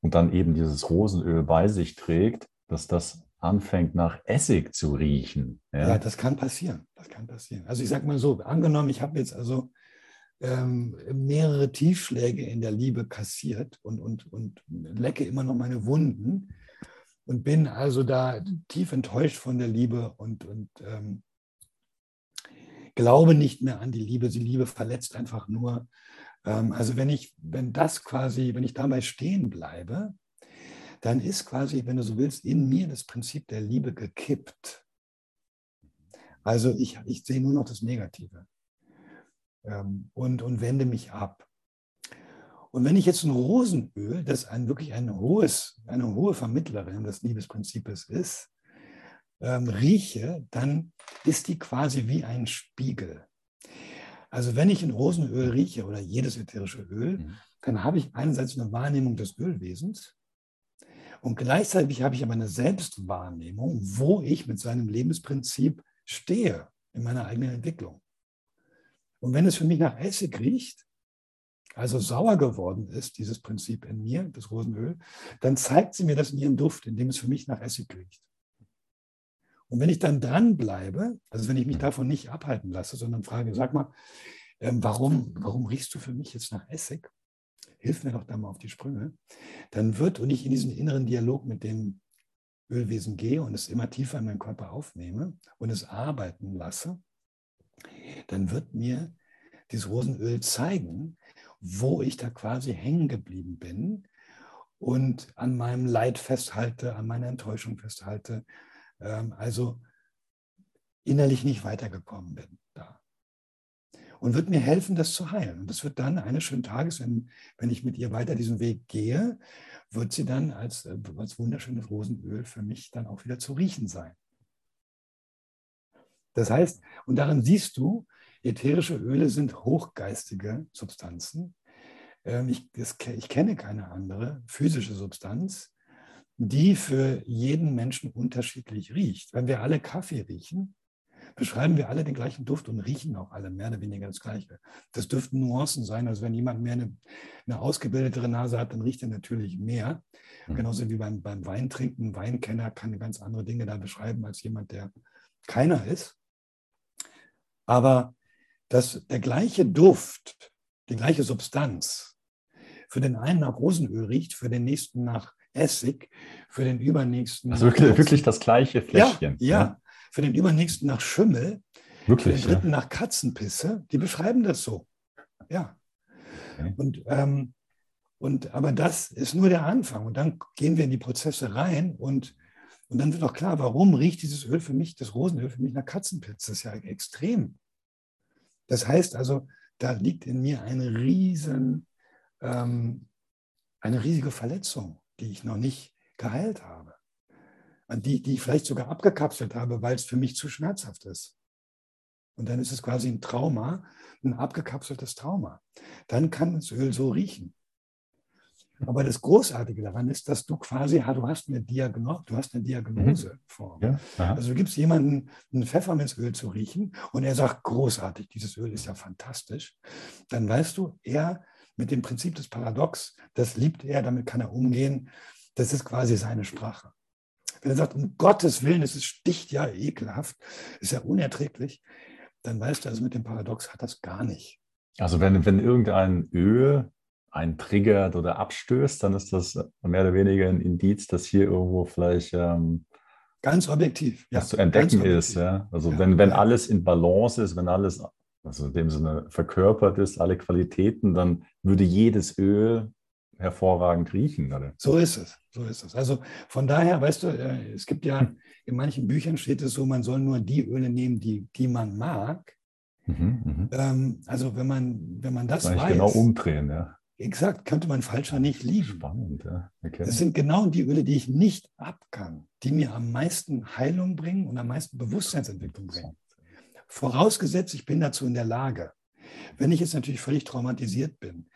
und dann eben dieses Rosenöl bei sich trägt, dass das anfängt nach Essig zu riechen. Ja, ja das kann passieren. Das kann passieren. Also ich sage mal so, angenommen, ich habe jetzt also ähm, mehrere Tiefschläge in der Liebe kassiert und, und, und lecke immer noch meine Wunden und bin also da tief enttäuscht von der Liebe und, und ähm, glaube nicht mehr an die Liebe. Die Liebe verletzt einfach nur. Ähm, also wenn ich, wenn das quasi, wenn ich dabei stehen bleibe, dann ist quasi, wenn du so willst, in mir das Prinzip der Liebe gekippt. Also ich, ich sehe nur noch das Negative ähm, und, und wende mich ab. Und wenn ich jetzt ein Rosenöl, das ein, wirklich ein hohes, eine hohe Vermittlerin des Liebesprinzips ist, ähm, rieche, dann ist die quasi wie ein Spiegel. Also wenn ich ein Rosenöl rieche oder jedes ätherische Öl, mhm. dann habe ich einerseits eine Wahrnehmung des Ölwesens und gleichzeitig habe ich aber eine Selbstwahrnehmung, wo ich mit seinem Lebensprinzip stehe in meiner eigenen Entwicklung. Und wenn es für mich nach Essig riecht, also sauer geworden ist, dieses Prinzip in mir, das Rosenöl, dann zeigt sie mir das in ihrem Duft, indem es für mich nach Essig riecht. Und wenn ich dann dranbleibe, also wenn ich mich davon nicht abhalten lasse, sondern frage, sag mal, ähm, warum, warum riechst du für mich jetzt nach Essig? Hilf mir doch da mal auf die Sprünge. Dann wird, und ich in diesen inneren Dialog mit dem Ölwesen gehe und es immer tiefer in meinen Körper aufnehme und es arbeiten lasse, dann wird mir dieses Rosenöl zeigen, wo ich da quasi hängen geblieben bin und an meinem Leid festhalte, an meiner Enttäuschung festhalte, ähm, also innerlich nicht weitergekommen bin da. Und wird mir helfen, das zu heilen. Und das wird dann eines schönen Tages, wenn, wenn ich mit ihr weiter diesen Weg gehe, wird sie dann als, äh, als wunderschönes Rosenöl für mich dann auch wieder zu riechen sein. Das heißt, und darin siehst du, ätherische Öle sind hochgeistige Substanzen. Ähm, ich, ich kenne keine andere physische Substanz, die für jeden Menschen unterschiedlich riecht. Wenn wir alle Kaffee riechen, beschreiben wir alle den gleichen Duft und riechen auch alle mehr oder weniger das Gleiche. Das dürften Nuancen sein. Also wenn jemand mehr eine, eine ausgebildetere Nase hat, dann riecht er natürlich mehr. Mhm. Genauso wie beim, beim Weintrinken. Ein Weinkenner kann ganz andere Dinge da beschreiben als jemand, der keiner ist. Aber dass der gleiche Duft, die gleiche Substanz für den einen nach Rosenöl riecht, für den nächsten nach Essig, für den übernächsten. Also wirklich, wirklich das gleiche Fläschchen. Ja, ja, ja, für den übernächsten nach Schimmel, wirklich, für den dritten ja. nach Katzenpisse. Die beschreiben das so. Ja. Okay. Und, ähm, und aber das ist nur der Anfang. Und dann gehen wir in die Prozesse rein und, und dann wird auch klar, warum riecht dieses Öl für mich, das Rosenöl für mich nach Katzenpisse. Das ist ja extrem. Das heißt also, da liegt in mir eine riesen, ähm, eine riesige Verletzung, die ich noch nicht geheilt habe die, die ich vielleicht sogar abgekapselt habe, weil es für mich zu schmerzhaft ist. Und dann ist es quasi ein Trauma, ein abgekapseltes Trauma. Dann kann das Öl so riechen. Aber das Großartige daran ist, dass du quasi, du hast eine, Diagno du hast eine Diagnose mhm. vor. Ja, also du gibst jemandem ein Pfefferminzöl zu riechen und er sagt, großartig, dieses Öl ist ja fantastisch. Dann weißt du, er mit dem Prinzip des Paradox, das liebt er, damit kann er umgehen. Das ist quasi seine Sprache. Wenn er sagt, um Gottes Willen, es sticht ja ekelhaft, ist ja unerträglich, dann weißt du, also mit dem Paradox hat das gar nicht. Also wenn, wenn irgendein Öl einen triggert oder abstößt, dann ist das mehr oder weniger ein Indiz, dass hier irgendwo vielleicht ähm, ganz objektiv ja, was zu entdecken ist. Ja? Also ja, wenn, wenn ja. alles in Balance ist, wenn alles also in dem Sinne verkörpert ist, alle Qualitäten, dann würde jedes Öl hervorragend riechen. Oder? So ist es, so ist es. Also von daher, weißt du, äh, es gibt ja, in manchen Büchern steht es so, man soll nur die Öle nehmen, die, die man mag. Mhm, mhm. ähm, also wenn man, wenn man das, das weiß. Genau umdrehen, ja. Exakt, könnte man falscher nicht lieben. Spannend, ja. Okay. Das sind genau die Öle, die ich nicht abkann, die mir am meisten Heilung bringen und am meisten Bewusstseinsentwicklung bringen. Vorausgesetzt, ich bin dazu in der Lage. Wenn ich jetzt natürlich völlig traumatisiert bin,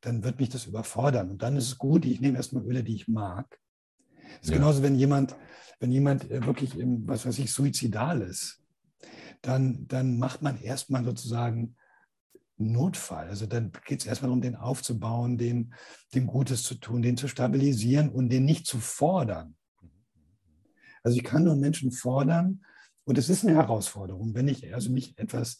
dann wird mich das überfordern. Und dann ist es gut, ich nehme erstmal Öle, die ich mag. Das ist ja. genauso, wenn jemand, wenn jemand äh, wirklich, im, was weiß ich, suizidal ist, dann, dann macht man erstmal sozusagen Notfall. Also dann geht es erstmal darum, den aufzubauen, den, dem Gutes zu tun, den zu stabilisieren und den nicht zu fordern. Also ich kann nur Menschen fordern und es ist eine Herausforderung, wenn ich also mich etwas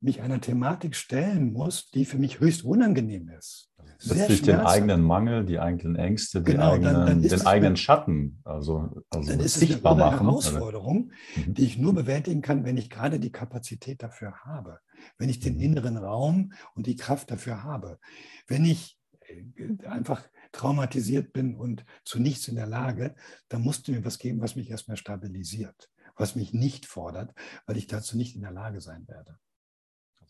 mich einer Thematik stellen muss, die für mich höchst unangenehm ist. Letztlich den eigenen Mangel, die eigenen Ängste, genau, eigenen, dann, dann den eigenen eine, Schatten also, also dann ist sichtbar es eine machen. Herausforderung, mhm. die ich nur bewältigen kann, wenn ich gerade die Kapazität dafür habe, wenn ich den mhm. inneren Raum und die Kraft dafür habe. Wenn ich äh, einfach traumatisiert bin und zu nichts in der Lage, dann musst du mir was geben, was mich erstmal stabilisiert, was mich nicht fordert, weil ich dazu nicht in der Lage sein werde.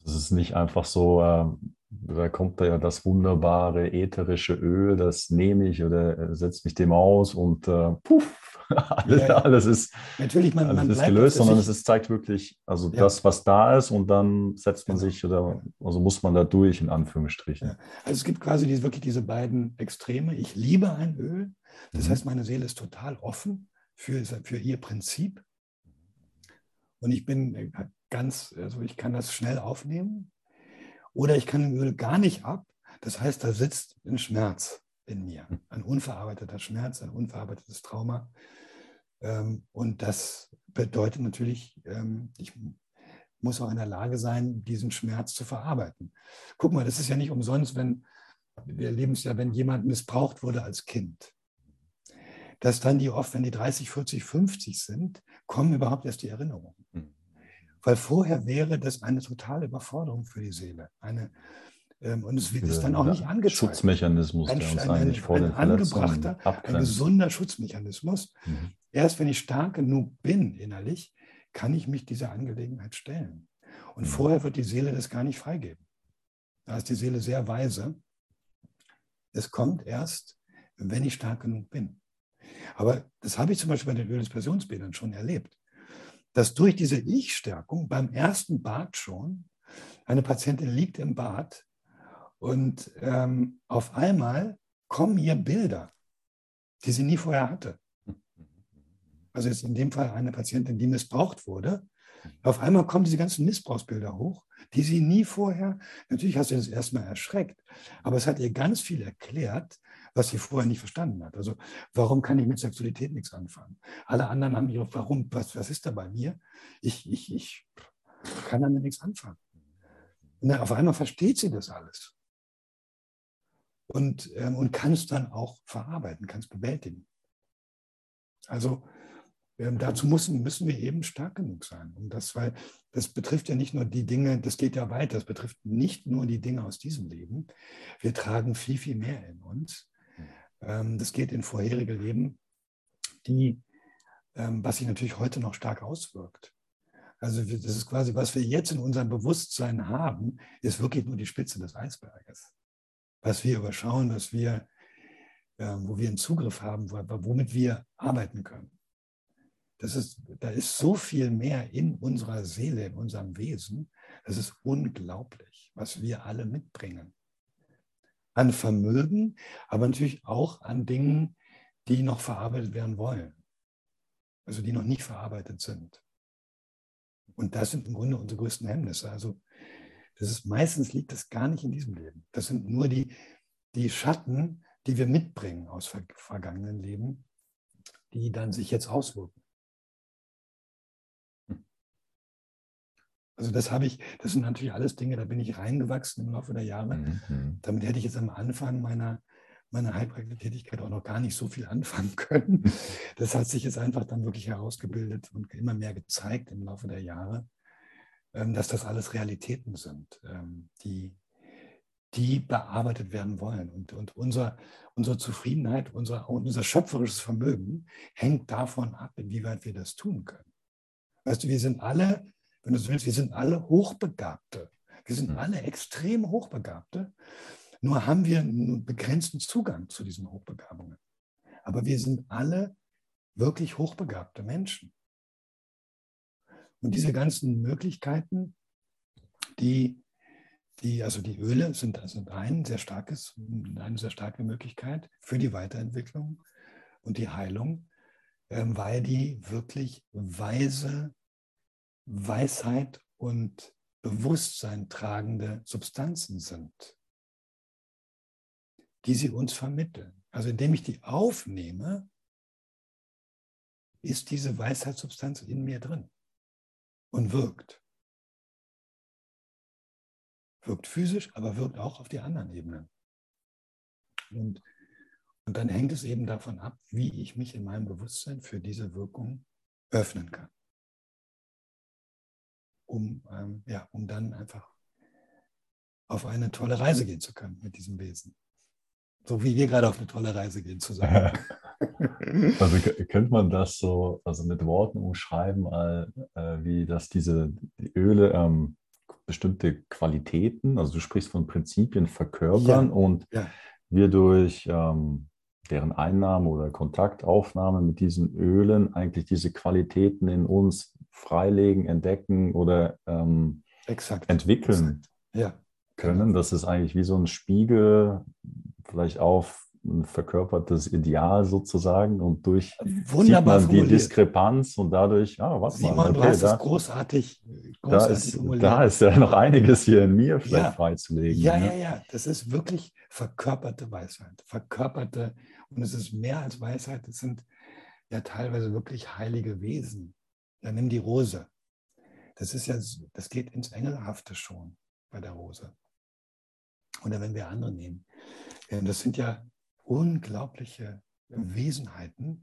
Es ist nicht einfach so, äh, da kommt da ja das wunderbare ätherische Öl, das nehme ich oder äh, setze mich dem aus und äh, puff, alles, ja, ja. alles ist, Natürlich, man, alles man ist gelöst, sondern es ist, zeigt wirklich, also ja. das, was da ist und dann setzt man genau. sich oder also muss man da durch, in Anführungsstrichen. Also es gibt quasi diese, wirklich diese beiden Extreme. Ich liebe ein Öl, das mhm. heißt, meine Seele ist total offen für, für ihr Prinzip. Und ich bin äh, ganz, also ich kann das schnell aufnehmen oder ich kann den Öl gar nicht ab. Das heißt, da sitzt ein Schmerz in mir, hm. ein unverarbeiteter Schmerz, ein unverarbeitetes Trauma. Ähm, und das bedeutet natürlich, ähm, ich, muss auch in der Lage sein, diesen Schmerz zu verarbeiten. Guck mal, das ist ja nicht umsonst, wenn wir erleben es ja, wenn jemand missbraucht wurde als Kind. Dass dann die oft, wenn die 30, 40, 50 sind, kommen überhaupt erst die Erinnerungen. Mhm. Weil vorher wäre das eine totale Überforderung für die Seele. Eine, ähm, und es wird dann auch nicht angezeigt. Schutzmechanismus, ein, der uns ein, eigentlich vor ein, den angebrachter, abgrenzt. ein gesunder Schutzmechanismus. Mhm. Erst wenn ich stark genug bin innerlich, kann ich mich dieser Angelegenheit stellen. Und mhm. vorher wird die Seele das gar nicht freigeben. Da ist die Seele sehr weise. Es kommt erst, wenn ich stark genug bin. Aber das habe ich zum Beispiel bei den Öldispersionsbädern schon erlebt, dass durch diese Ich-Stärkung beim ersten Bad schon eine Patientin liegt im Bad und ähm, auf einmal kommen ihr Bilder, die sie nie vorher hatte. Also jetzt in dem Fall eine Patientin, die missbraucht wurde. Auf einmal kommen diese ganzen Missbrauchsbilder hoch, die sie nie vorher, natürlich hast du das erstmal erschreckt, aber es hat ihr ganz viel erklärt, was sie vorher nicht verstanden hat. Also warum kann ich mit Sexualität nichts anfangen? Alle anderen haben ihre, warum, was, was ist da bei mir? Ich, ich, ich kann damit nichts anfangen. Und auf einmal versteht sie das alles und, ähm, und kann es dann auch verarbeiten, kann es bewältigen. Also ähm, dazu müssen, müssen wir eben stark genug sein. Und das, weil das betrifft ja nicht nur die Dinge, das geht ja weiter, das betrifft nicht nur die Dinge aus diesem Leben. Wir tragen viel, viel mehr in uns. Ähm, das geht in vorherige Leben, die, ähm, was sich natürlich heute noch stark auswirkt. Also das ist quasi, was wir jetzt in unserem Bewusstsein haben, ist wirklich nur die Spitze des Eisberges was wir überschauen, was wir, äh, wo wir einen Zugriff haben, womit wir arbeiten können. Das ist, da ist so viel mehr in unserer Seele, in unserem Wesen. Das ist unglaublich, was wir alle mitbringen. An Vermögen, aber natürlich auch an Dingen, die noch verarbeitet werden wollen. Also die noch nicht verarbeitet sind. Und das sind im Grunde unsere größten Hemmnisse. Also das ist meistens liegt das gar nicht in diesem Leben. Das sind nur die, die Schatten, die wir mitbringen aus ver vergangenen Leben, die dann sich jetzt auswirken. Also das habe ich, das sind natürlich alles Dinge, da bin ich reingewachsen im Laufe der Jahre. Mhm. Damit hätte ich jetzt am Anfang meiner, meiner Heilpraktiker-Tätigkeit auch noch gar nicht so viel anfangen können. Das hat sich jetzt einfach dann wirklich herausgebildet und immer mehr gezeigt im Laufe der Jahre. Ähm, dass das alles Realitäten sind, ähm, die, die bearbeitet werden wollen. Und, und unser, unsere Zufriedenheit, unser, unser schöpferisches Vermögen hängt davon ab, inwieweit wir das tun können. Weißt du, wir sind alle, wenn du so willst, wir sind alle Hochbegabte. Wir sind hm. alle extrem Hochbegabte. Nur haben wir einen begrenzten Zugang zu diesen Hochbegabungen. Aber wir sind alle wirklich hochbegabte Menschen. Und diese ganzen Möglichkeiten, die, die, also die Öle sind, sind ein sehr starkes, eine sehr starke Möglichkeit für die Weiterentwicklung und die Heilung, ähm, weil die wirklich weise Weisheit und Bewusstsein tragende Substanzen sind, die sie uns vermitteln. Also indem ich die aufnehme, ist diese Weisheitssubstanz in mir drin und wirkt. Wirkt physisch, aber wirkt auch auf die anderen Ebenen. Und, und dann hängt es eben davon ab, wie ich mich in meinem Bewusstsein für diese Wirkung öffnen kann. Um, ähm, ja, um dann einfach auf eine tolle Reise gehen zu können mit diesem Wesen. So wie wir gerade auf eine tolle Reise gehen zusammen. Also könnte man das so also mit Worten umschreiben, äh, wie dass diese die Öle ähm, bestimmte Qualitäten, also du sprichst von Prinzipien verkörpern ja, und ja. wir durch ähm, deren Einnahme oder Kontaktaufnahme mit diesen Ölen eigentlich diese Qualitäten in uns freilegen, entdecken oder ähm, Exakt. entwickeln Exakt. Ja, können. Genau. Das ist eigentlich wie so ein Spiegel, vielleicht auf verkörpertes Ideal sozusagen und durch Wunderbar sieht man die Diskrepanz und dadurch, ah, was Simon, mal, okay, du hast da, großartig, großartig da, ist, da ist ja noch einiges hier in mir vielleicht ja, freizulegen. Ja, ja, ja, das ist wirklich verkörperte Weisheit, verkörperte und es ist mehr als Weisheit, es sind ja teilweise wirklich heilige Wesen. Ja, nimm die Rose. das ist ja, das geht ins Engelhafte schon bei der Rose. Oder wenn wir andere nehmen. Das sind ja unglaubliche Wesenheiten.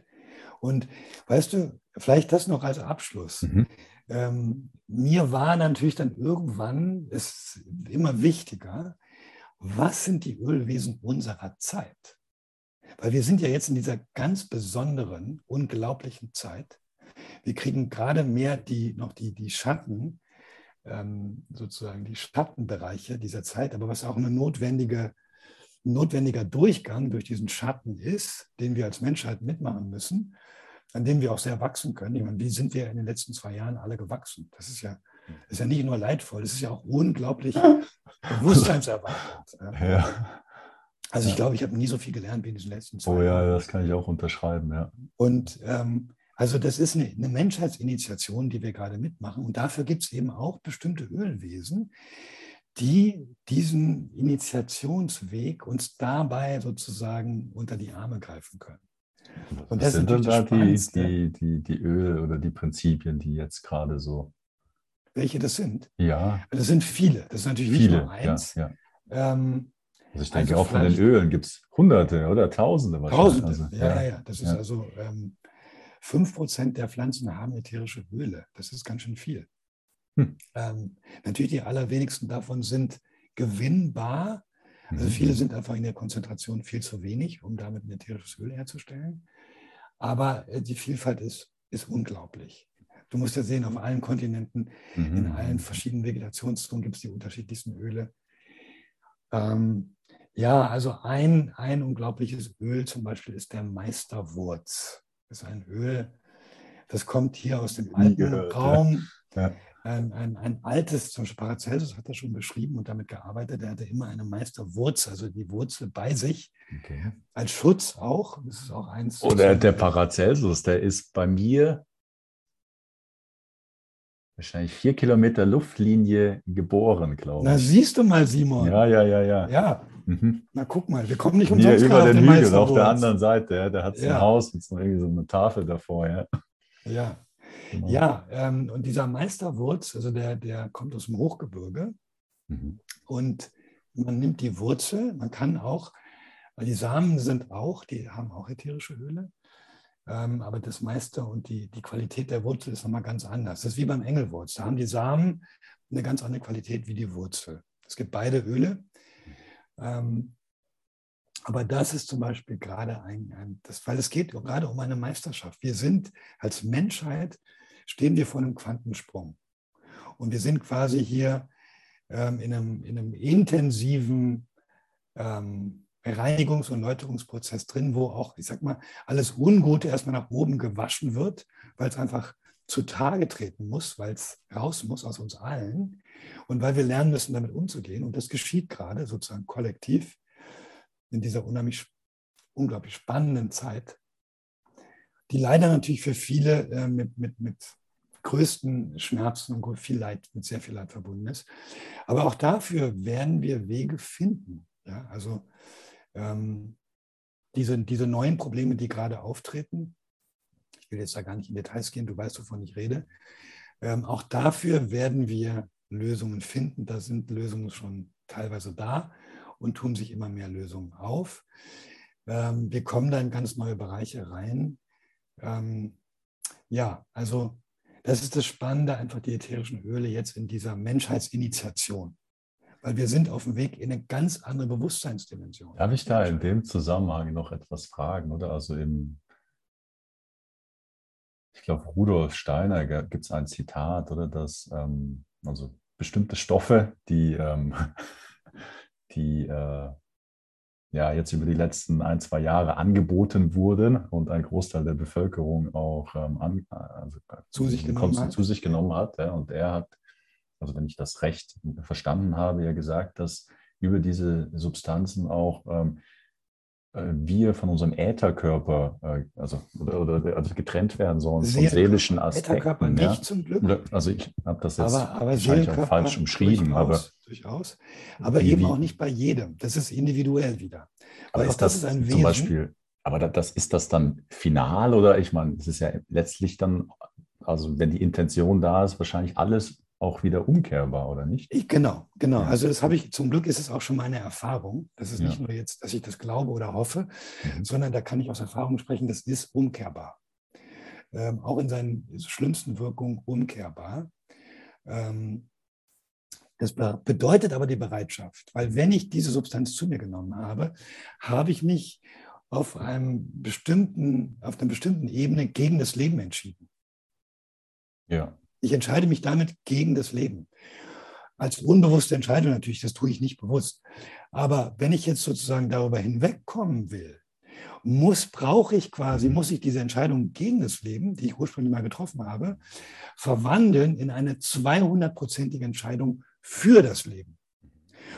Und weißt du, vielleicht das noch als Abschluss. Mhm. Ähm, mir war natürlich dann irgendwann es immer wichtiger, was sind die Ölwesen unserer Zeit? Weil wir sind ja jetzt in dieser ganz besonderen, unglaublichen Zeit. Wir kriegen gerade mehr die, noch die, die Schatten, ähm, sozusagen die Schattenbereiche dieser Zeit, aber was auch eine notwendige, notwendiger Durchgang durch diesen Schatten ist, den wir als Menschheit mitmachen müssen, an dem wir auch sehr wachsen können. Ich meine, wie sind wir in den letzten zwei Jahren alle gewachsen? Das ist ja, ist ja nicht nur leidvoll, das ist ja auch unglaublich bewusstseinserweiternd. Ja. Also ich glaube, ich habe nie so viel gelernt wie in diesen letzten zwei Jahren. Oh ja, das kann ich auch unterschreiben, ja. Und ähm, also das ist eine, eine, Menschheitsinitiation, die wir gerade mitmachen. Und dafür gibt es eben auch bestimmte Ölwesen, die diesen Initiationsweg uns dabei sozusagen unter die Arme greifen können. Und das sind dann da die, die, die, die Öl- oder die Prinzipien, die jetzt gerade so. Welche das sind? Ja. Das sind viele. Das ist natürlich viele, nicht nur eins. Ja, ja. Ähm, also ich denke also auch von den Ölen gibt es Hunderte oder Tausende wahrscheinlich. Tausende, also, ja, ja, ja. Das ist also ähm, 5% der Pflanzen haben ätherische Öle. Das ist ganz schön viel. Hm. Ähm, natürlich die allerwenigsten davon sind gewinnbar. Also viele mhm. sind einfach in der Konzentration viel zu wenig, um damit ein ätherisches Öl herzustellen. Aber äh, die Vielfalt ist, ist unglaublich. Du musst ja sehen, auf allen Kontinenten, mhm. in allen verschiedenen Vegetationszonen gibt es die unterschiedlichsten Öle. Ähm, ja, also ein, ein unglaubliches Öl zum Beispiel ist der Meisterwurz. Das ist ein Öl, das kommt hier aus dem alten Raum. Ja. Ein, ein, ein, altes, zum Beispiel Paracelsus hat das schon beschrieben und damit gearbeitet. Er hatte immer eine Meisterwurzel, also die Wurzel bei sich, okay. als Schutz auch. Das ist auch eins. Oder der Paracelsus, der ist bei mir wahrscheinlich vier Kilometer Luftlinie geboren, glaube ich. Na, siehst du mal, Simon. Ja, ja, ja, ja. Ja, Mhm. Na guck mal, wir kommen nicht umsonst Hier über den, den Hügel auf der anderen Seite. Ja, der hat so ja. ein Haus mit so, irgendwie so einer Tafel davor. Ja, ja. Genau. ja ähm, und dieser Meisterwurz, also der, der kommt aus dem Hochgebirge. Mhm. Und man nimmt die Wurzel, man kann auch, weil die Samen sind auch, die haben auch ätherische Öle. Ähm, aber das Meister und die, die Qualität der Wurzel ist nochmal ganz anders. Das ist wie beim Engelwurz. Da haben die Samen eine ganz andere Qualität wie die Wurzel. Es gibt beide Öle. Ähm, aber das ist zum Beispiel gerade ein, ein das, weil es geht gerade um eine Meisterschaft. Wir sind als Menschheit, stehen wir vor einem Quantensprung. Und wir sind quasi hier ähm, in, einem, in einem intensiven ähm, Reinigungs- und Läuterungsprozess drin, wo auch, ich sag mal, alles Ungute erstmal nach oben gewaschen wird, weil es einfach zutage treten muss, weil es raus muss aus uns allen und weil wir lernen müssen, damit umzugehen. Und das geschieht gerade sozusagen kollektiv in dieser unheimlich, unglaublich spannenden Zeit, die leider natürlich für viele äh, mit, mit, mit größten Schmerzen und viel Leid, mit sehr viel Leid verbunden ist. Aber auch dafür werden wir Wege finden. Ja? Also ähm, diese, diese neuen Probleme, die gerade auftreten, ich will jetzt da gar nicht in Details gehen, du weißt, wovon ich rede, ähm, auch dafür werden wir Lösungen finden. Da sind Lösungen schon teilweise da und tun sich immer mehr Lösungen auf. Ähm, wir kommen da in ganz neue Bereiche rein. Ähm, ja, also das ist das Spannende, einfach die ätherischen Öle jetzt in dieser Menschheitsinitiation. Weil wir sind auf dem Weg in eine ganz andere Bewusstseinsdimension. Darf ich da in dem Zusammenhang noch etwas fragen, oder? Also im, ich glaube, Rudolf Steiner gibt es ein Zitat, oder? Dass, ähm, also bestimmte Stoffe, die, ähm, die äh, ja jetzt über die letzten ein, zwei Jahre angeboten wurden und ein Großteil der Bevölkerung auch ähm, an, also, zu, sich genommen hat. zu sich genommen hat. Ja, und er hat, also wenn ich das recht verstanden habe, ja gesagt, dass über diese Substanzen auch ähm, äh, wir von unserem Ätherkörper, äh, also, oder, oder, also getrennt werden sollen von seelischen Aspekten. Ätherkörper nicht ja. zum Glück. Also ich habe das jetzt aber, aber wahrscheinlich auch falsch umschrieben. Aber, durchaus. aber wie, eben auch nicht bei jedem. Das ist individuell wieder. Aber ist das, das, ist ein Wesen, zum Beispiel, aber das, ist das dann final oder ich meine, es ist ja letztlich dann, also wenn die Intention da ist, wahrscheinlich alles auch wieder umkehrbar, oder nicht? Ich, genau, genau. Ja. Also das habe ich, zum Glück ist es auch schon meine Erfahrung. Das ist ja. nicht nur jetzt, dass ich das glaube oder hoffe, mhm. sondern da kann ich aus Erfahrung sprechen, das ist umkehrbar. Ähm, auch in seinen schlimmsten Wirkungen umkehrbar. Ähm, das bedeutet aber die Bereitschaft, weil wenn ich diese Substanz zu mir genommen habe, habe ich mich auf, einem bestimmten, auf einer bestimmten Ebene gegen das Leben entschieden. Ja. Ich entscheide mich damit gegen das Leben. Als unbewusste Entscheidung natürlich, das tue ich nicht bewusst. Aber wenn ich jetzt sozusagen darüber hinwegkommen will, muss, brauche ich quasi, muss ich diese Entscheidung gegen das Leben, die ich ursprünglich mal getroffen habe, verwandeln in eine 200-prozentige Entscheidung für das Leben.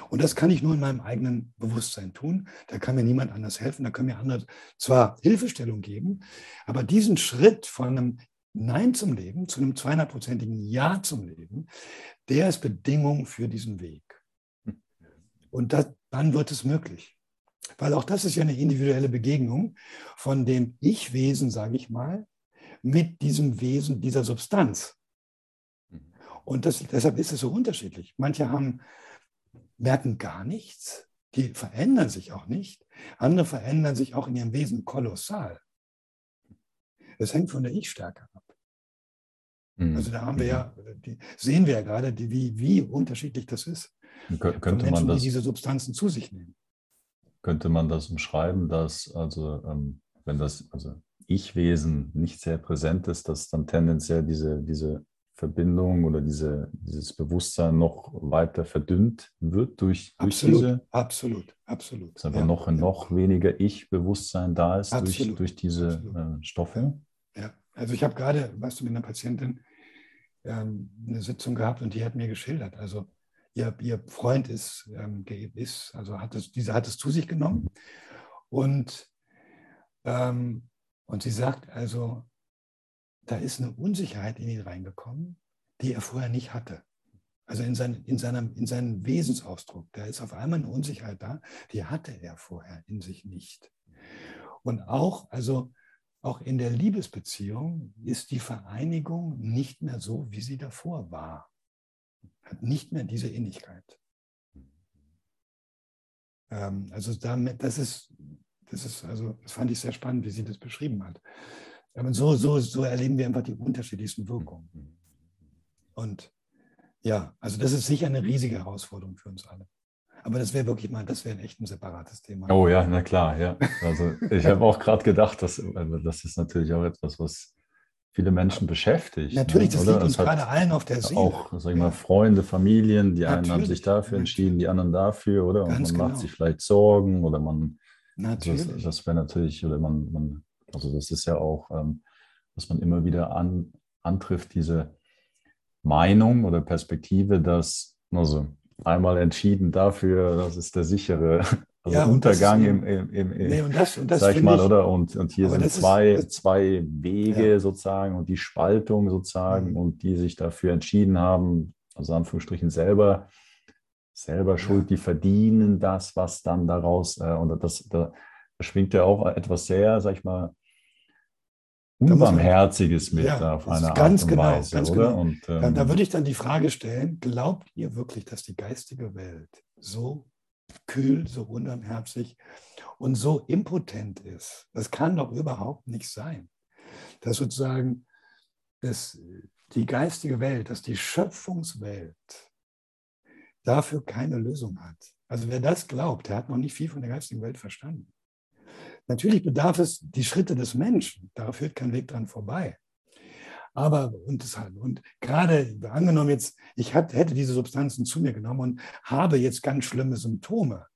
Und das kann ich nur in meinem eigenen Bewusstsein tun. Da kann mir niemand anders helfen. Da können mir andere zwar Hilfestellung geben, aber diesen Schritt von einem Nein zum Leben, zu einem 200-prozentigen Ja zum Leben, der ist Bedingung für diesen Weg. Und das, dann wird es möglich. Weil auch das ist ja eine individuelle Begegnung von dem Ich-Wesen, sage ich mal, mit diesem Wesen, dieser Substanz. Und das, deshalb ist es so unterschiedlich. Manche haben, merken gar nichts, die verändern sich auch nicht. Andere verändern sich auch in ihrem Wesen kolossal. Es hängt von der Ich-Stärke ab. Mhm. Also da haben wir ja, die, sehen wir ja gerade, die, wie, wie unterschiedlich das ist. Kön könnte Menschen, man das, die diese Substanzen zu sich nehmen. Könnte man das umschreiben, dass also ähm, wenn das also Ich-Wesen nicht sehr präsent ist, dass dann tendenziell diese, diese Verbindung oder diese, dieses Bewusstsein noch weiter verdünnt wird durch, durch absolut, diese. Absolut, absolut. Dass einfach ja, noch, ja. noch weniger Ich-Bewusstsein da ist durch, durch diese äh, Stoffe. Ja, also ich habe gerade, weißt du, mit einer Patientin ähm, eine Sitzung gehabt und die hat mir geschildert, also ihr, ihr Freund ist, ähm, ist also hat es, dieser hat es zu sich genommen und, ähm, und sie sagt also, da ist eine Unsicherheit in ihn reingekommen, die er vorher nicht hatte. Also in, sein, in, seinem, in seinem Wesensausdruck, da ist auf einmal eine Unsicherheit da, die hatte er vorher in sich nicht. Und auch, also auch in der Liebesbeziehung ist die Vereinigung nicht mehr so, wie sie davor war. Hat nicht mehr diese Innigkeit. Ähm, also damit, das ist, das ist, also das fand ich sehr spannend, wie sie das beschrieben hat. Aber so, so, so erleben wir einfach die unterschiedlichsten Wirkungen. Und ja, also das ist sicher eine riesige Herausforderung für uns alle. Aber das wäre wirklich mal, das wäre echt ein separates Thema. Oh ja, na klar, ja. Also ich habe auch gerade gedacht, dass, also das ist natürlich auch etwas, was viele Menschen beschäftigt. Natürlich, ne, das liegt uns gerade allen auf der Seele. Auch, sag ich mal, Freunde, Familien, die natürlich, einen haben sich dafür entschieden, die anderen dafür, oder? Und Ganz man genau. macht sich vielleicht Sorgen oder man. Natürlich. Das, das wäre natürlich, oder man, man, also das ist ja auch, ähm, was man immer wieder an, antrifft, diese Meinung oder Perspektive, dass, also einmal entschieden dafür, das ist der sichere also ja, Untergang ist, im, im, im, im nee, und das, und das sag ich mal, ich, oder? Und, und hier sind zwei, ist, zwei Wege ja. sozusagen und die Spaltung sozusagen mhm. und die sich dafür entschieden haben, also Anführungsstrichen selber, selber schuld, die verdienen das, was dann daraus, äh, und das, da schwingt ja auch etwas sehr, sag ich mal, Unbarmherziges mit ja, auf eine ganz Art und genau, Weise, ganz oder? Genau. Und, ähm, da, da würde ich dann die Frage stellen, glaubt ihr wirklich, dass die geistige Welt so kühl, so unbarmherzig und so impotent ist? Das kann doch überhaupt nicht sein. Dass sozusagen dass die geistige Welt, dass die Schöpfungswelt dafür keine Lösung hat. Also wer das glaubt, der hat noch nicht viel von der geistigen Welt verstanden. Natürlich bedarf es die Schritte des Menschen. Da führt kein Weg dran vorbei. Aber, und, das, und gerade angenommen jetzt, ich hätte diese Substanzen zu mir genommen und habe jetzt ganz schlimme Symptome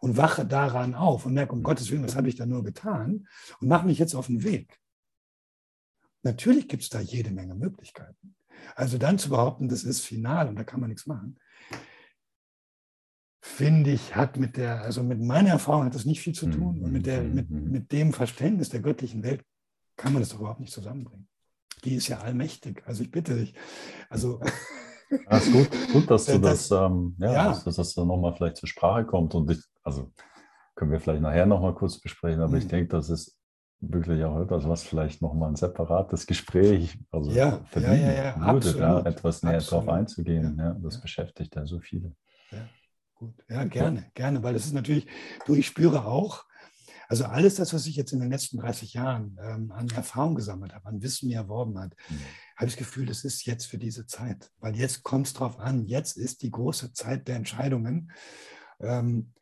und wache daran auf und merke, um Gottes Willen, was habe ich da nur getan und mache mich jetzt auf den Weg. Natürlich gibt es da jede Menge Möglichkeiten. Also dann zu behaupten, das ist final und da kann man nichts machen, finde ich, hat mit der, also mit meiner Erfahrung hat das nicht viel zu tun. Und mit, der, mhm, mit, mhm. mit dem Verständnis der göttlichen Welt kann man das doch überhaupt nicht zusammenbringen. Die ist ja allmächtig. Also ich bitte dich. Also. Ja, ist gut, gut, dass du das, das ähm, ja, ja. Dass, dass das dann nochmal vielleicht zur Sprache kommt. Und ich, also können wir vielleicht nachher nochmal kurz besprechen, aber mhm. ich denke, das ist wirklich auch etwas, was vielleicht nochmal ein separates Gespräch also ja, verdienen ja, ja, ja, würde, da etwas näher drauf einzugehen. Ja, das beschäftigt ja so viele. Ja, gut. Ja, gerne, gerne, weil das ist natürlich, du, ich spüre auch, also alles das, was ich jetzt in den letzten 30 Jahren ähm, an Erfahrung gesammelt habe, an Wissen mir erworben hat, mhm. habe ich das Gefühl, das ist jetzt für diese Zeit. Weil jetzt kommt es drauf an. Jetzt ist die große Zeit der Entscheidungen. Ähm,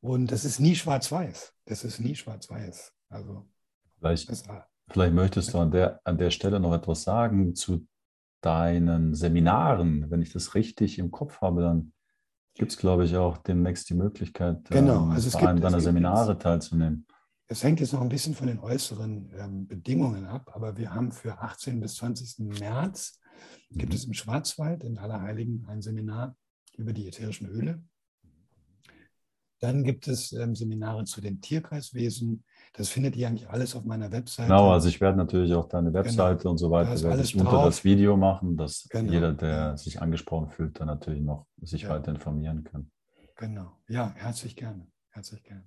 und das ist nie schwarz-weiß. Das ist nie schwarz-weiß. Also, vielleicht, das, vielleicht möchtest du an der, an der Stelle noch etwas sagen zu deinen Seminaren. Wenn ich das richtig im Kopf habe, dann gibt es, glaube ich, auch demnächst die Möglichkeit, genau. ähm, also es bei einem deiner Seminare jetzt, teilzunehmen. Es hängt jetzt noch ein bisschen von den äußeren ähm, Bedingungen ab, aber wir haben für 18 bis 20. März mhm. gibt es im Schwarzwald in Allerheiligen ein Seminar über die ätherischen Öle. Dann gibt es ähm, Seminare zu den Tierkreiswesen. Das findet ihr eigentlich alles auf meiner Webseite. Genau, also ich werde natürlich auch deine genau. Webseite genau. und so weiter da werde ich unter drauf. das Video machen, dass genau. jeder, der sich angesprochen fühlt, dann natürlich noch sich ja. weiter informieren kann. Genau, ja, herzlich gerne. Herzlich gerne.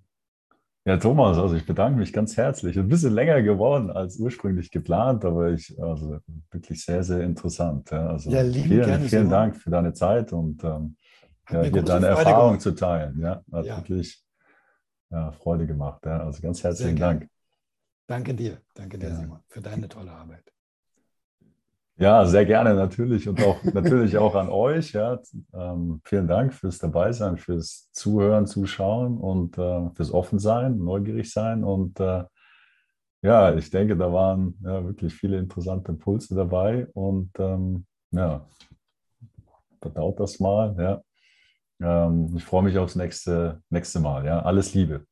Ja, Thomas, also ich bedanke mich ganz herzlich. Ein bisschen länger geworden als ursprünglich geplant, aber ich, also wirklich sehr, sehr interessant. Ja, also ja, vielen, vielen so. Dank für deine Zeit und ähm, ja, hier deine Freude Erfahrung gemacht. zu teilen. Ja, hat ja. wirklich ja, Freude gemacht. Ja. Also ganz herzlichen Dank. Danke dir, danke dir, Simon, für deine tolle Arbeit. Ja, sehr gerne natürlich und auch natürlich auch an euch. Ja. Ähm, vielen Dank fürs Dabeisein, fürs Zuhören, Zuschauen und äh, fürs Offensein, neugierig sein. Und äh, ja, ich denke, da waren ja, wirklich viele interessante Impulse dabei. Und ähm, ja, verdaut das mal. Ja. Ähm, ich freue mich aufs nächste, nächste Mal. Ja. Alles Liebe.